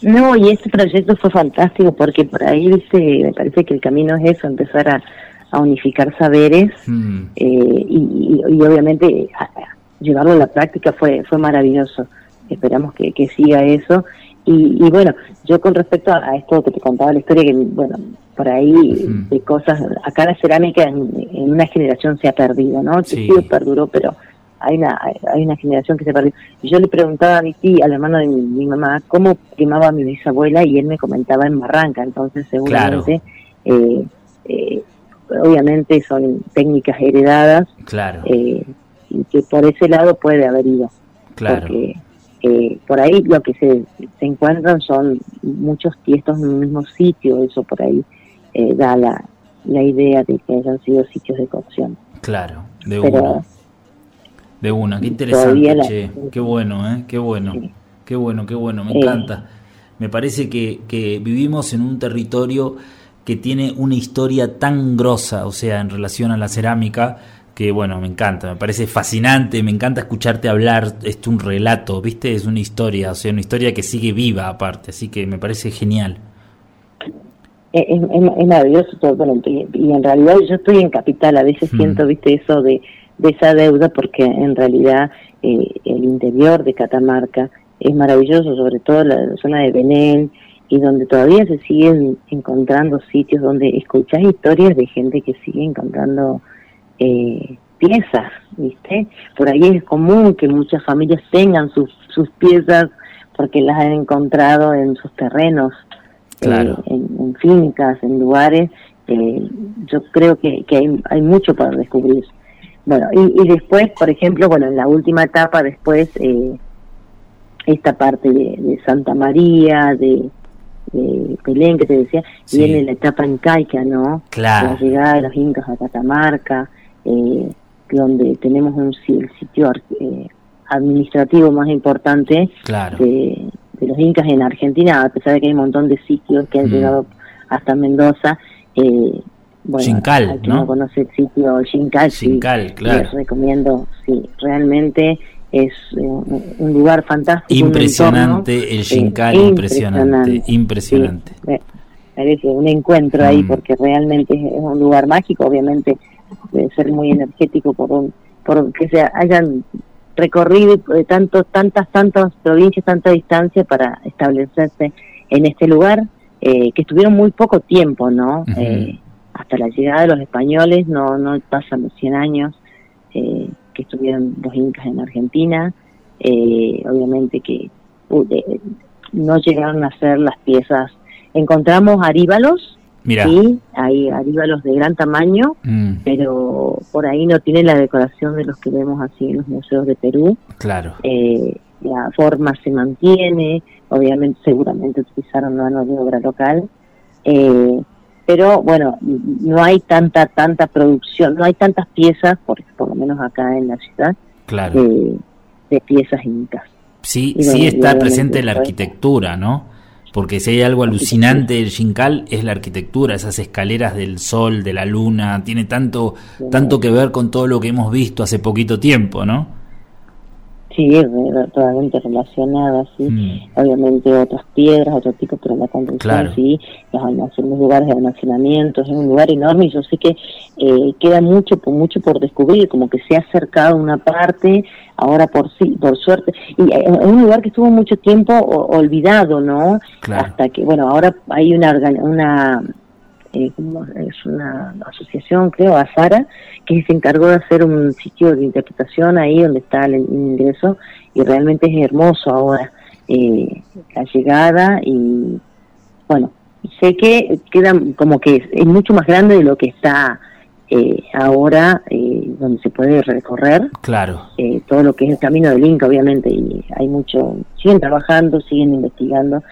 No, y este proyecto fue fantástico porque por ahí, viste, me parece que el camino es eso, empezar a, a unificar saberes Mm, eh, y, y- y obviamente a- a llevarlo a la práctica fue fue maravilloso. Esperamos que, que siga eso. Y, y bueno, yo con respecto a, esto que te contaba la historia, que bueno, por ahí de cosas, acá la cerámica en, en una generación se ha perdido, ¿no? El Sí. perduró, pero hay una hay- una generación que se perdió. Y yo le preguntaba a mi tía, al hermano de mi, mi mamá, cómo quemaba a mi bisabuela y él me comentaba en Barranca, entonces seguramente, eh, eh, obviamente son técnicas heredadas claro, eh, y que por ese lado puede haber ido. claro. Porque eh, por ahí lo que se, se encuentran son muchos tiestos en un mismo sitio, eso por ahí da la, la idea de que hayan sido sitios de cocción. Claro, de Pero una. De una, qué interesante, la- che. Qué bueno, ¿eh? Qué bueno. Sí. Qué bueno, qué bueno, me encanta. Me parece que, que vivimos en un territorio que tiene una historia tan grosa, o sea, en relación a la cerámica, que bueno, me encanta, me parece fascinante, me encanta escucharte hablar, es un relato, ¿viste? Es una historia, o sea, una historia que sigue viva aparte, así que me parece genial. es, es- es maravilloso todo. Bueno, y en realidad yo estoy en Capital, a veces Mm. siento, viste, eso de, de esa deuda, porque en realidad eh, el interior de Catamarca es maravilloso, sobre todo la, la zona de Belén, y donde todavía se siguen encontrando sitios donde escuchás historias de gente que sigue encontrando eh, piezas, ¿viste? Por ahí es común que muchas familias tengan sus, sus piezas porque las han encontrado en sus terrenos, Claro. eh, en, en fincas, en lugares. eh, yo creo que, que hay, hay mucho para descubrir. Bueno, y, y después, por ejemplo, bueno, en la última etapa, después, eh, esta parte de, de Santa María, de, de Belén, que te decía, Sí. viene la etapa incaica, ¿no? Claro. La llegada de los incas a Catamarca, eh, donde tenemos un el sitio eh, administrativo más importante Claro. de, de los incas en Argentina, a pesar de que hay un montón de sitios que han Mm. llegado hasta Mendoza. Eh, bueno, Xincal, al que ¿no? conoce el sitio Xincal, sí, Xincal, claro. les recomiendo, sí, realmente es eh, un lugar fantástico. Impresionante, entorno, el eh, Xincal, impresionante, impresionante. Sí, me- parece un encuentro ahí Mm. porque realmente es un lugar mágico, obviamente debe ser muy energético por un, por que se hayan recorrido eh, tantos, tantas, tantas provincias, tanta distancia para establecerse en este lugar, eh, que estuvieron muy poco tiempo, ¿no? Ujú. Eh, hasta la llegada de los españoles, no, no pasan los 100 años eh, que estuvieron los incas en Argentina, eh, obviamente que uh, no llegaron a ser las piezas. Encontramos aríbalos, Mira, sí, hay aríbalos de gran tamaño, mm, pero por ahí no tiene la decoración de los que vemos así en los museos de Perú. claro, Eh, la forma se mantiene, obviamente seguramente utilizaron mano de obra local. Eh, pero bueno, no hay tanta tanta producción, no hay tantas piezas, por, por lo menos acá en la ciudad, Claro. de, de piezas incas. Sí, sí está presente la arquitectura, ¿no? Porque si hay algo alucinante del Jincal es la arquitectura, esas escaleras del sol, de la luna, tiene tanto, tanto que ver con todo lo que hemos visto hace poquito tiempo, ¿no? Sí, totalmente relacionadas, sí. Mm. Obviamente otras piedras, otro tipo, pero la construcción Claro. sí, los, los lugares de almacenamiento, es un lugar enorme y yo sé que eh, queda mucho, por mucho por descubrir, como que se ha acercado una parte, ahora por sí, por suerte, y eh, es un lugar que estuvo mucho tiempo olvidado, ¿no? Claro. Hasta que, bueno, ahora hay una, una eh, ¿cómo es una asociación, creo, Azara, que se encargó de hacer un sitio de interpretación ahí donde está el ingreso y realmente es hermoso ahora eh, la llegada y bueno, sé que queda como que es, es mucho más grande de lo que está eh, ahora eh, donde se puede recorrer Claro. eh, todo lo que es el camino del Inca, obviamente, y hay mucho, siguen trabajando, siguen investigando.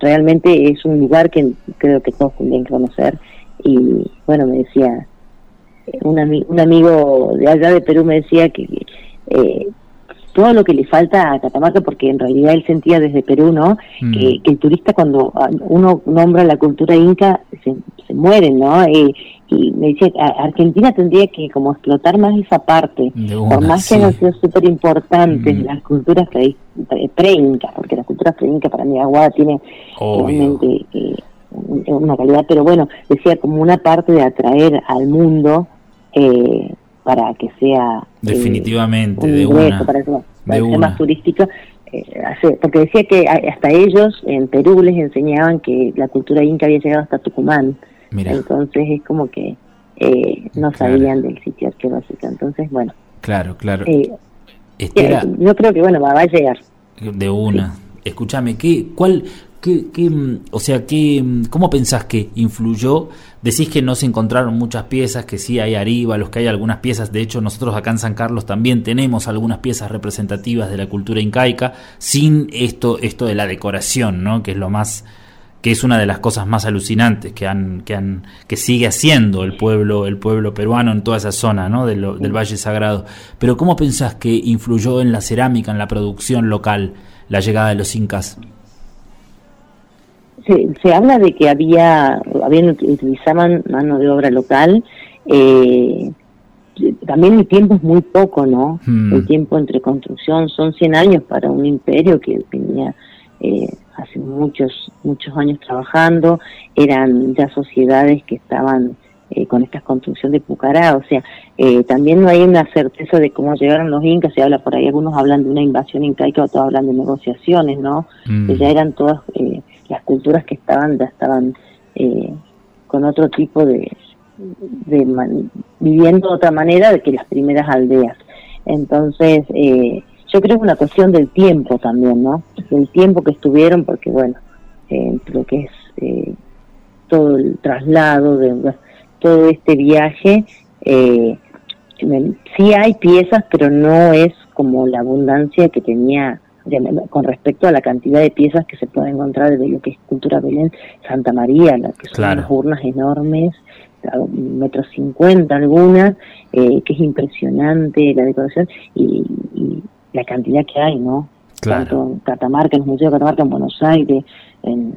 Realmente es un lugar que creo que todos tendrían que conocer. Y bueno, me decía, un, ami- un amigo de allá de Perú me decía que eh, todo lo que le falta a Catamarca, porque en realidad él sentía desde Perú, ¿no? Mm. Que, que el turista cuando ah, uno nombra la cultura inca se, se muere, ¿no? Eh, y me decía, que a- Argentina tendría que como explotar más esa parte, por más que han sido súper importantes Mm. las culturas pre- pre- pre-inca, porque la cultura pre-inca para mí Aguada tiene realmente eh, un- una calidad, pero bueno, decía como una parte de atraer al mundo eh, para que sea... eh, Definitivamente, un de ingreso, una. para que, para De que sea más turístico. eh, hace- porque decía que hasta ellos en Perú les enseñaban que la cultura inca había llegado hasta Tucumán. Mira. Entonces es como que eh, no Claro. sabían del sitio arqueológico. Entonces, bueno, Claro, claro. eh, Estela, eh, yo creo que bueno, va, a llegar. de una. Escúchame, ¿qué, cuál, qué, qué, mm, o sea, qué, mm, cómo pensás que influyó? Decís que no se encontraron muchas piezas, que sí hay los que hay algunas piezas. De hecho, nosotros acá en San Carlos también tenemos algunas piezas representativas de la cultura incaica, sin esto, esto de la decoración, ¿no? Que es lo más, que es una de las cosas más alucinantes que han, que han, que sigue haciendo el pueblo, el pueblo peruano en toda esa zona, ¿no? De lo- del Valle Sagrado. Pero ¿cómo pensás que influyó en la cerámica, en la producción local, la llegada de los incas? se, se habla de que había, habían utilizaban mano de obra local. Eh, también el tiempo es muy poco, ¿no? Hmm. El tiempo entre construcción son 100 años para un imperio que venía eh, hace muchos muchos años trabajando. Eran ya sociedades que estaban eh, con esta construcción de Pucará, o sea, eh, también no hay una certeza de cómo llegaron los incas, se habla por ahí, algunos hablan de una invasión incaica, otros hablan de negociaciones, ¿no? Mm. que ya eran todas eh, las culturas que estaban ya estaban eh, con otro tipo de, de man- viviendo de otra manera de que las primeras aldeas entonces eh, yo creo que es una cuestión del tiempo también no del tiempo que estuvieron porque bueno eh, lo que es eh, todo el traslado de todo este viaje eh, sí hay piezas pero no es como la abundancia que tenía con respecto a la cantidad de piezas que se puede encontrar de lo que es cultura Belén Santa María, la que son Claro. unas urnas enormes, a un metro cincuenta algunas, eh, que es impresionante la decoración y, y la cantidad que hay, ¿no? Claro. Tanto en Catamarca, en el Museo de Catamarca en Buenos Aires, en,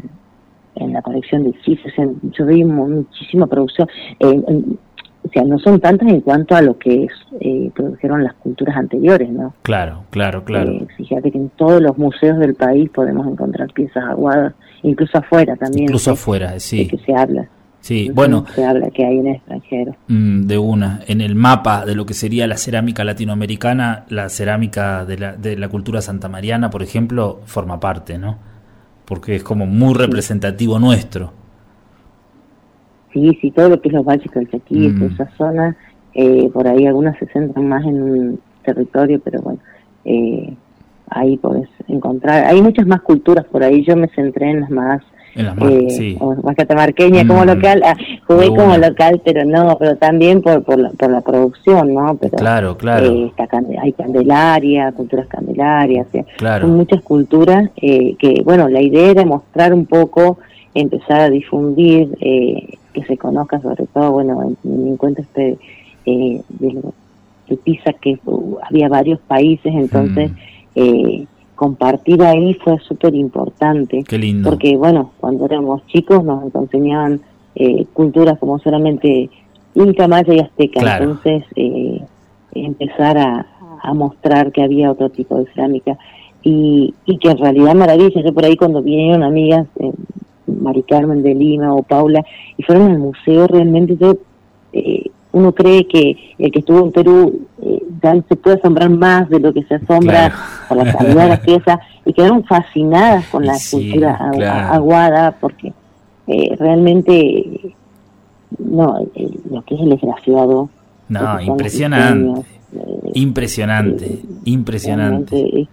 en la colección de Cifres, en, yo vi mu- muchísima producción. eh, en- o sea, no son tantas en cuanto a lo que es, eh, produjeron las culturas anteriores, ¿no? Claro, claro, claro. Eh, fíjate que en todos los museos del país podemos encontrar piezas aguadas, incluso afuera también. Incluso ¿sí? afuera, De sí. que se habla. Sí, bueno, Se habla que hay en el extranjero. mm, de una. En el mapa de lo que sería la cerámica latinoamericana, la cerámica de la, de la cultura santamariana, por ejemplo, forma parte, ¿no? Porque es como muy representativo nuestro. Sí, sí, todo lo que es los valles calchaquíes, Mm. toda esa zona, eh, por ahí algunas se centran más en un territorio, pero bueno, eh, ahí podés encontrar, hay muchas más culturas por ahí, yo me centré en las más, En las más, eh, sí. catamarqueña, como Mm. local, ah, jugué como local, pero no, pero también por, por, la, por la producción, ¿no? Pero, Claro, claro. eh, está hay Candelaria, culturas Candelarias, o sea, Claro. son muchas culturas eh, que, bueno, la idea era mostrar un poco empezar a difundir, eh, que se conozca sobre todo, bueno, en, en encuentro este eh, de, de Pisa, que uh, había varios países, entonces Mm. eh, compartir ahí fue súper importante. Qué lindo. Porque, bueno, cuando éramos chicos nos enseñaban eh, culturas como solamente Inca, Maya y Azteca. Claro. Entonces, eh, empezar a, a mostrar que había otro tipo de cerámica y, y que en realidad maravilla. Yo por ahí cuando vinieron amigas, eh, Mari Carmen de Lima o Paula, y fueron al museo, realmente yo, eh, uno cree que el que estuvo en Perú se puede asombrar más de lo que se asombra Claro. por la calidad de las piezas y quedaron fascinadas con la sí, cultura claro. aguada porque eh, realmente no eh, lo que es el que No, impresionante. diseños, eh, Impresionante, impresionante. es-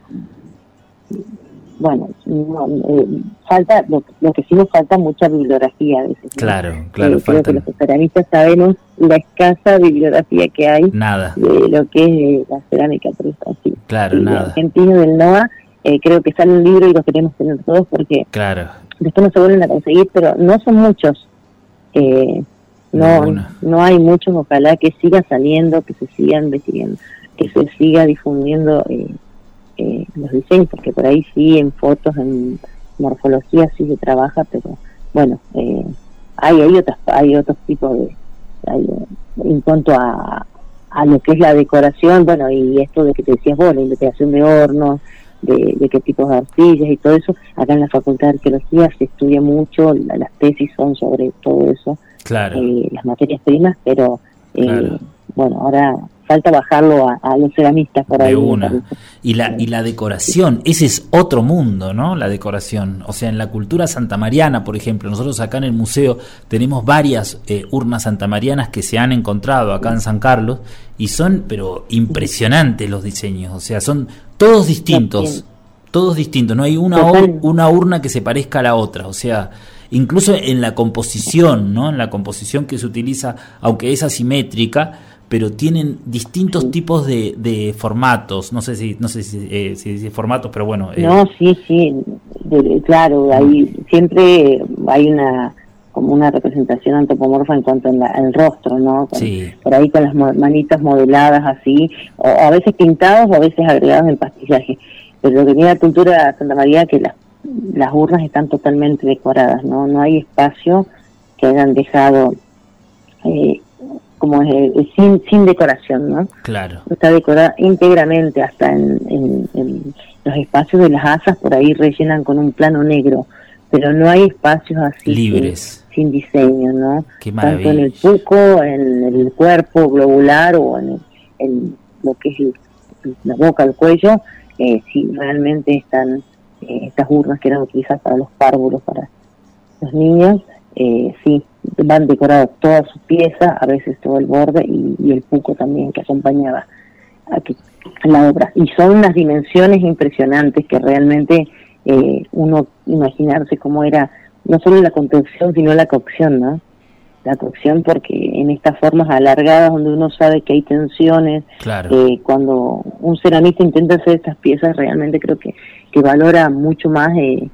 bueno no, eh, falta lo, lo que sí nos falta mucha bibliografía a veces ¿no? Claro, Eh, claro, creo que los ceramistas sabemos la escasa bibliografía que hay nada. de lo que es eh, la cerámica pero es así. Claro, Y nada. argentino del NOA eh, creo que sale un libro y lo queremos tener todos porque Claro, después no se vuelven a conseguir, pero no son muchos. Eh, no, Ninguna. no hay muchos, ojalá que siga saliendo, que se sigan investigando, que se siga difundiendo eh, los diseños, porque por ahí sí, en fotos, en morfología sí se trabaja, pero bueno, eh, hay, hay, otras, hay otros tipos de... hay, eh, en cuanto a, a lo que es la decoración, bueno, y esto de que te decías vos, la investigación de hornos, de, de qué tipos de arcillas y todo eso. Acá en la Facultad de Arqueología se estudia mucho, la- las tesis son sobre todo eso, claro. eh, las materias primas, pero eh, Claro. Bueno, ahora falta bajarlo a, a los ceramistas por ahí. De una. Y la, y la decoración, ese es otro mundo, ¿no? La decoración. O sea, en la cultura santamariana, por ejemplo, nosotros acá en el museo tenemos varias eh, urnas santamarianas que se han encontrado acá en San Carlos y son, pero impresionantes los diseños. O sea, son todos distintos. Todos distintos. No hay una, una urna que se parezca a la otra. O sea, incluso en la composición, ¿no? En la composición que se utiliza, aunque es asimétrica, pero tienen distintos tipos de, de formatos. No sé si, no sé si, eh, si dice formatos, pero bueno. eh, No, sí, sí, de- claro, ahí siempre hay una como una representación antropomorfa en cuanto la- al rostro, ¿no? Con- Sí. Por ahí con las manitas modeladas así, o a veces pintados o a veces agregados en pastillaje. Pero lo que tiene la cultura Santa María que las, las urnas están totalmente decoradas, ¿no? No hay espacio que hayan dejado eh, como eh, sin, sin decoración, ¿no? Claro. está decorada íntegramente hasta en, en- en los espacios de las asas por ahí rellenan con un plano negro pero no hay espacios así Libres. sin, sin diseño no Qué tanto en el puco en el cuerpo globular o en, lo que es el- la boca el cuello eh, sí realmente están eh, estas urnas que eran utilizadas para los párvulos para los niños eh, sí van decoradas toda su pieza a veces todo el borde y, y el puco también que acompañaba a, que- a la obra y son unas dimensiones impresionantes que realmente eh, uno imaginarse cómo era no solo la contención sino la cocción no la cocción porque en estas formas alargadas donde uno sabe que hay tensiones Claro. eh, cuando un ceramista intenta hacer estas piezas realmente creo que, que valora mucho más eh,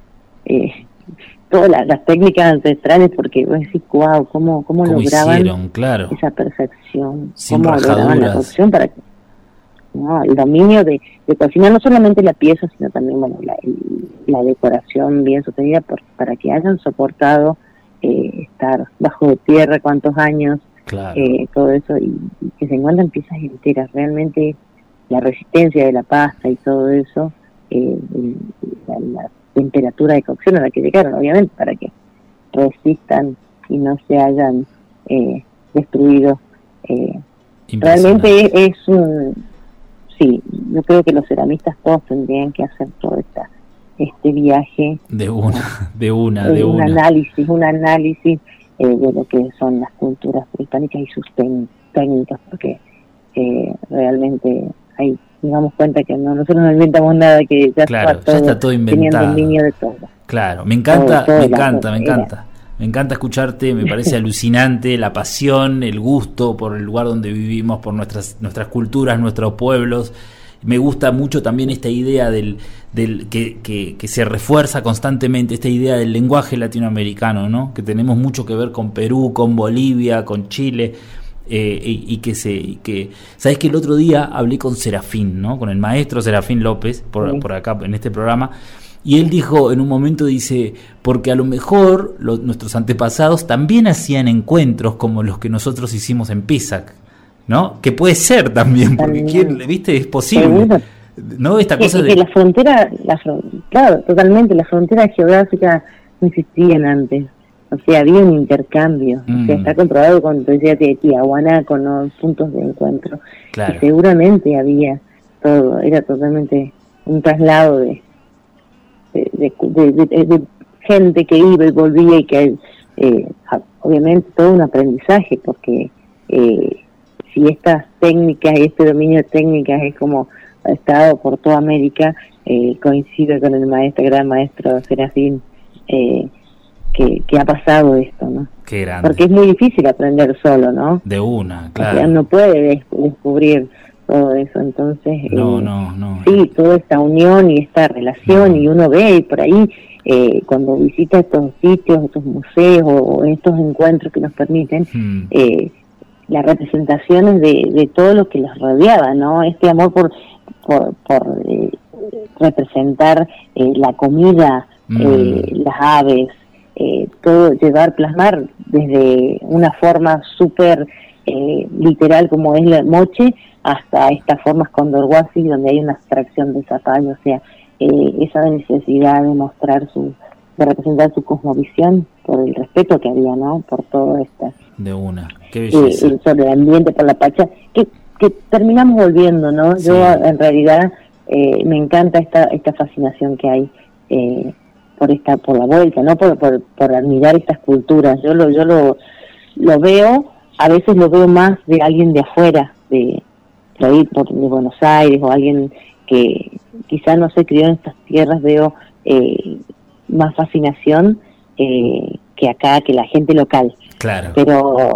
eh, todas las, las técnicas ancestrales porque vos decís wow cómo, cómo, ¿Cómo lograban hicieron? Claro. esa perfección Sin cómo lograban la rajaduras. cocción para que no, el dominio de, de cocinar no solamente la pieza sino también bueno la, la decoración bien sostenida por, para que hayan soportado eh, estar bajo de tierra cuántos años Claro. eh, todo eso y, y que se encuentran piezas enteras realmente la resistencia de la pasta y todo eso eh, la, la temperatura de cocción a la que llegaron obviamente para que resistan y no se hayan eh, destruido eh, realmente es, es un sí yo creo que los ceramistas todos tendrían que hacer todo esta este viaje De una, de una, de un una. análisis, un análisis eh, de lo que son las culturas prehispánicas y sus técnicas, porque eh, realmente hay, damos cuenta que no, nosotros no inventamos nada, que ya, Claro, está, ya todo está todo inventado. de todo. Claro, me encanta, Todo, todo me encanta, me encanta. Me encanta escucharte, me parece alucinante la pasión, el gusto por el lugar donde vivimos, por nuestras nuestras culturas, nuestros pueblos. me gusta mucho también esta idea del, del que, que, se refuerza constantemente, esta idea del lenguaje latinoamericano, ¿no? que tenemos mucho que ver con Perú, con Bolivia, con Chile. Eh, y, que se que sabes que el otro día hablé con Serafín no con el maestro Serafín López por, por acá en este programa y él dijo en un momento, dice, porque a lo mejor nuestros antepasados también hacían encuentros como los que nosotros hicimos en Pisac, ¿no? Que puede ser también, porque ¿quién, viste, es posible. ¿No? Esta cosa de... la frontera, la claro, totalmente, la frontera geográfica no existían antes. O sea, había un intercambio. O sea, mm. está comprobado con, Tiahuana, con los puntos de encuentro. Y seguramente había todo, era totalmente un traslado de, de, gente que iba y volvía y que eh, obviamente todo un aprendizaje porque eh, si estas técnicas y este dominio de técnicas es como ha estado por toda América, eh, coincide con el maestro, gran maestro Serafín, eh, que, que, ha pasado esto, ¿no? Porque es muy difícil aprender solo, ¿no? De una, claro. no puede descubrir todo eso. Entonces, no, eh, no, no. sí, toda esta unión y esta relación, y uno ve por ahí, eh, cuando visita estos sitios, estos museos o estos encuentros que nos permiten, hmm. eh, las representaciones de, de todo lo que los rodeaba, ¿no? Este amor por, por, por representar la comida, hmm. las aves, todo llevar, plasmar desde una forma súper literal como es la moche, hasta estas formas con Dorguasi donde hay una abstracción de zapallo, o sea, eh, esa necesidad de mostrar su, de representar su cosmovisión por el respeto que había, ¿no? Por todo esto. De una, qué eh, belleza. sobre el ambiente, por la pacha, que, que terminamos volviendo, ¿no? Yo en realidad eh, me encanta esta, esta fascinación que hay por esta, por la vuelta, ¿no? Por, por, por admirar estas culturas. Yo lo, yo lo, lo veo, a veces lo veo más de alguien de afuera, de, de Buenos Aires o alguien que quizá no se crió en estas tierras, veo eh, más fascinación eh, que acá, que la gente local. Claro. Pero,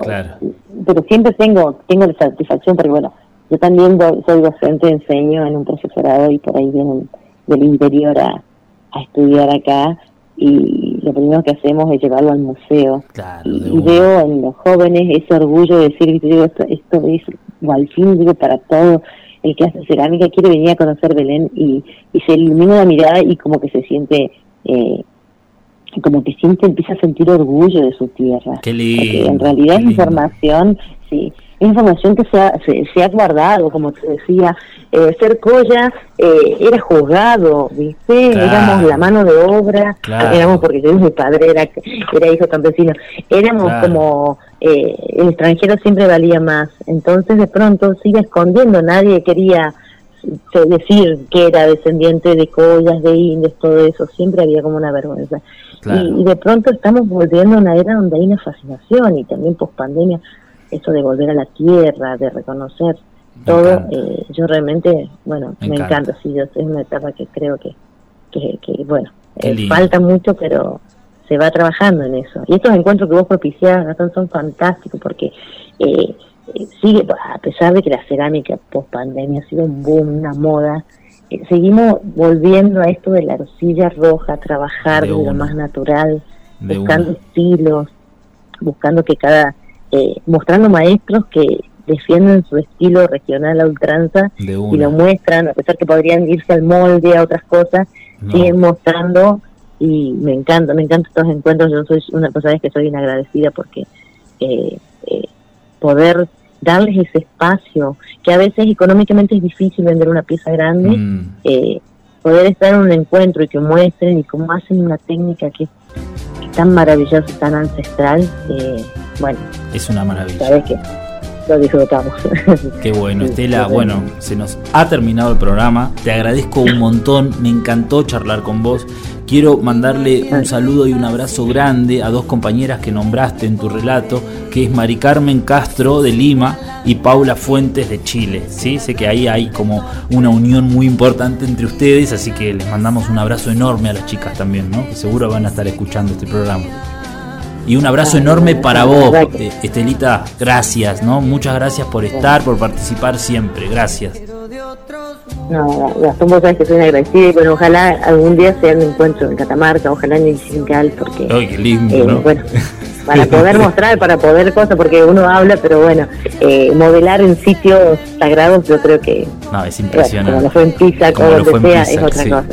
pero siempre tengo, tengo la satisfacción porque, bueno, yo también soy docente, enseño en un profesorado y por ahí vienen del interior a, a estudiar acá y lo primero que hacemos es llevarlo al museo. y, veo en los jóvenes ese orgullo de decir, esto, esto es al fin digo para todo el que hace cerámica quiere venir a conocer Belén y, y se ilumina la mirada y como que se siente eh, como que siente empieza a sentir orgullo de su tierra. Qué lindo, en realidad es información sí información que se ha, se, ha guardado, como te decía, eh, ser Coya eh, era juzgado, ¿viste? Éramos la mano de obra, éramos porque yo mi padre era, era hijo campesino, éramos como eh, el extranjero siempre valía más, entonces de pronto sigue escondiendo, nadie quería decir que era descendiente de collas, de indios, todo eso, siempre había como una vergüenza. Y, y, de pronto estamos volviendo a una era donde hay una fascinación y también post pandemia eso de volver a la tierra, de reconocer todo, eh, yo realmente, bueno, me, encanta, sí, yo, es una etapa que creo que, que, bueno, eh, falta mucho, pero se va trabajando en eso. Y estos encuentros que vos propiciás, Gastón, son fantásticos porque eh, sigue, a pesar de que la cerámica post pandemia ha sido un boom, una moda, seguimos volviendo a esto de la arcilla roja, trabajar de, lo más natural, buscando estilos, buscando que cada eh, mostrando maestros que defienden su estilo regional a ultranza y lo muestran, a pesar que podrían irse al molde, a otras cosas, siguen mostrando y me encanta, me encantan estos encuentros, yo soy una persona que soy inagradecida porque eh, eh, poder darles ese espacio, que a veces económicamente es difícil vender una pieza grande, mm. poder estar en un encuentro y que muestren y cómo hacen una técnica que es tan maravillosa, tan ancestral, eh, bueno. Es una maravilla. Sabes que lo disfrutamos. Qué bueno, Estela. Bueno, se nos ha terminado el programa. Te agradezco un montón. Me encantó charlar con vos. Quiero mandarle un saludo y un abrazo grande a dos compañeras que nombraste en tu relato, que es Mari Carmen Castro de Lima y Paula Fuentes de Chile. ¿sí? Sé que ahí hay como una unión muy importante entre ustedes, así que les mandamos un abrazo enorme a las chicas también, ¿no? que seguro van a estar escuchando este programa. Y un abrazo enorme para vos, eh, Estelita. Gracias, ¿no? Muchas gracias por estar, por participar siempre. Gracias. No, Gastón, vos sabés que soy una agradecida y bueno, ojalá algún día sea un encuentro en Catamarca, ojalá en el Cincal, porque... Ay, qué lindo, eh, ¿no? Bueno, para poder mostrar, para poder cosas, porque uno habla, pero bueno, eh, modelar en sitios sagrados yo creo que... No, es bueno, impresionante. como lo fue en Pisa, Como lo fue donde en sea, Pisa, es otra sí. cosa.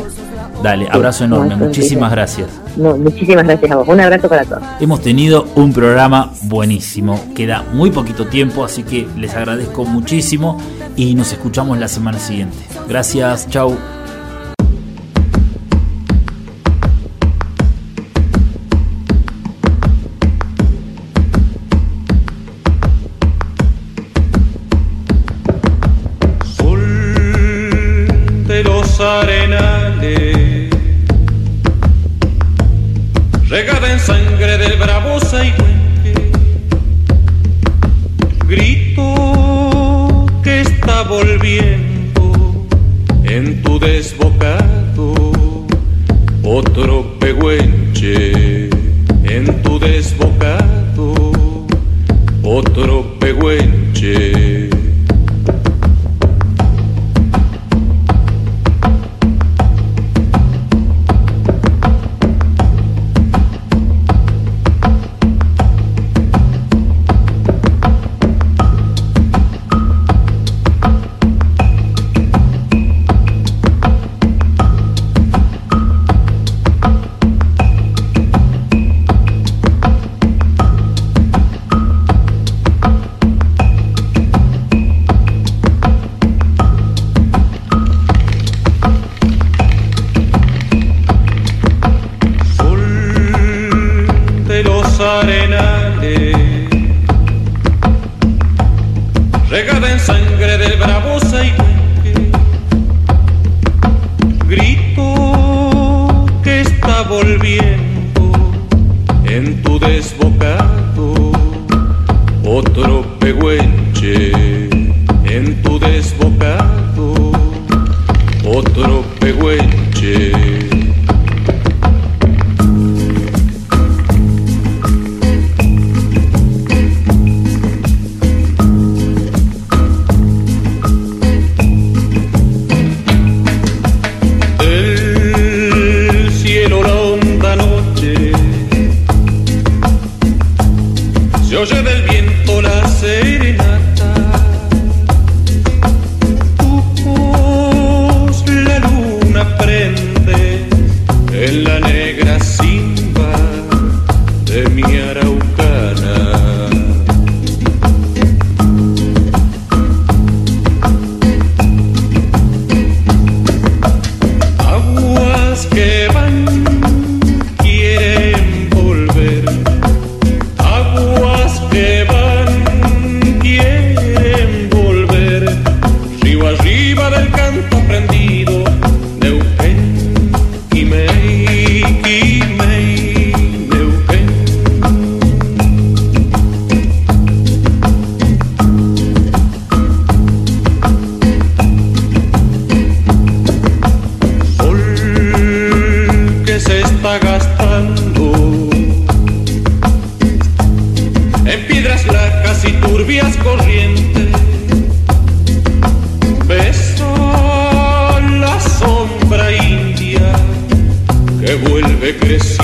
Dale, abrazo no, enorme, muchísimas gracias. No, muchísimas gracias a vos. Un abrazo para todos. Hemos tenido un programa buenísimo. Queda muy poquito tiempo, así que les agradezco muchísimo y nos escuchamos la semana siguiente. Gracias, chau. Sol sangre del bravo Saihuenque, grito que está volviendo regreso.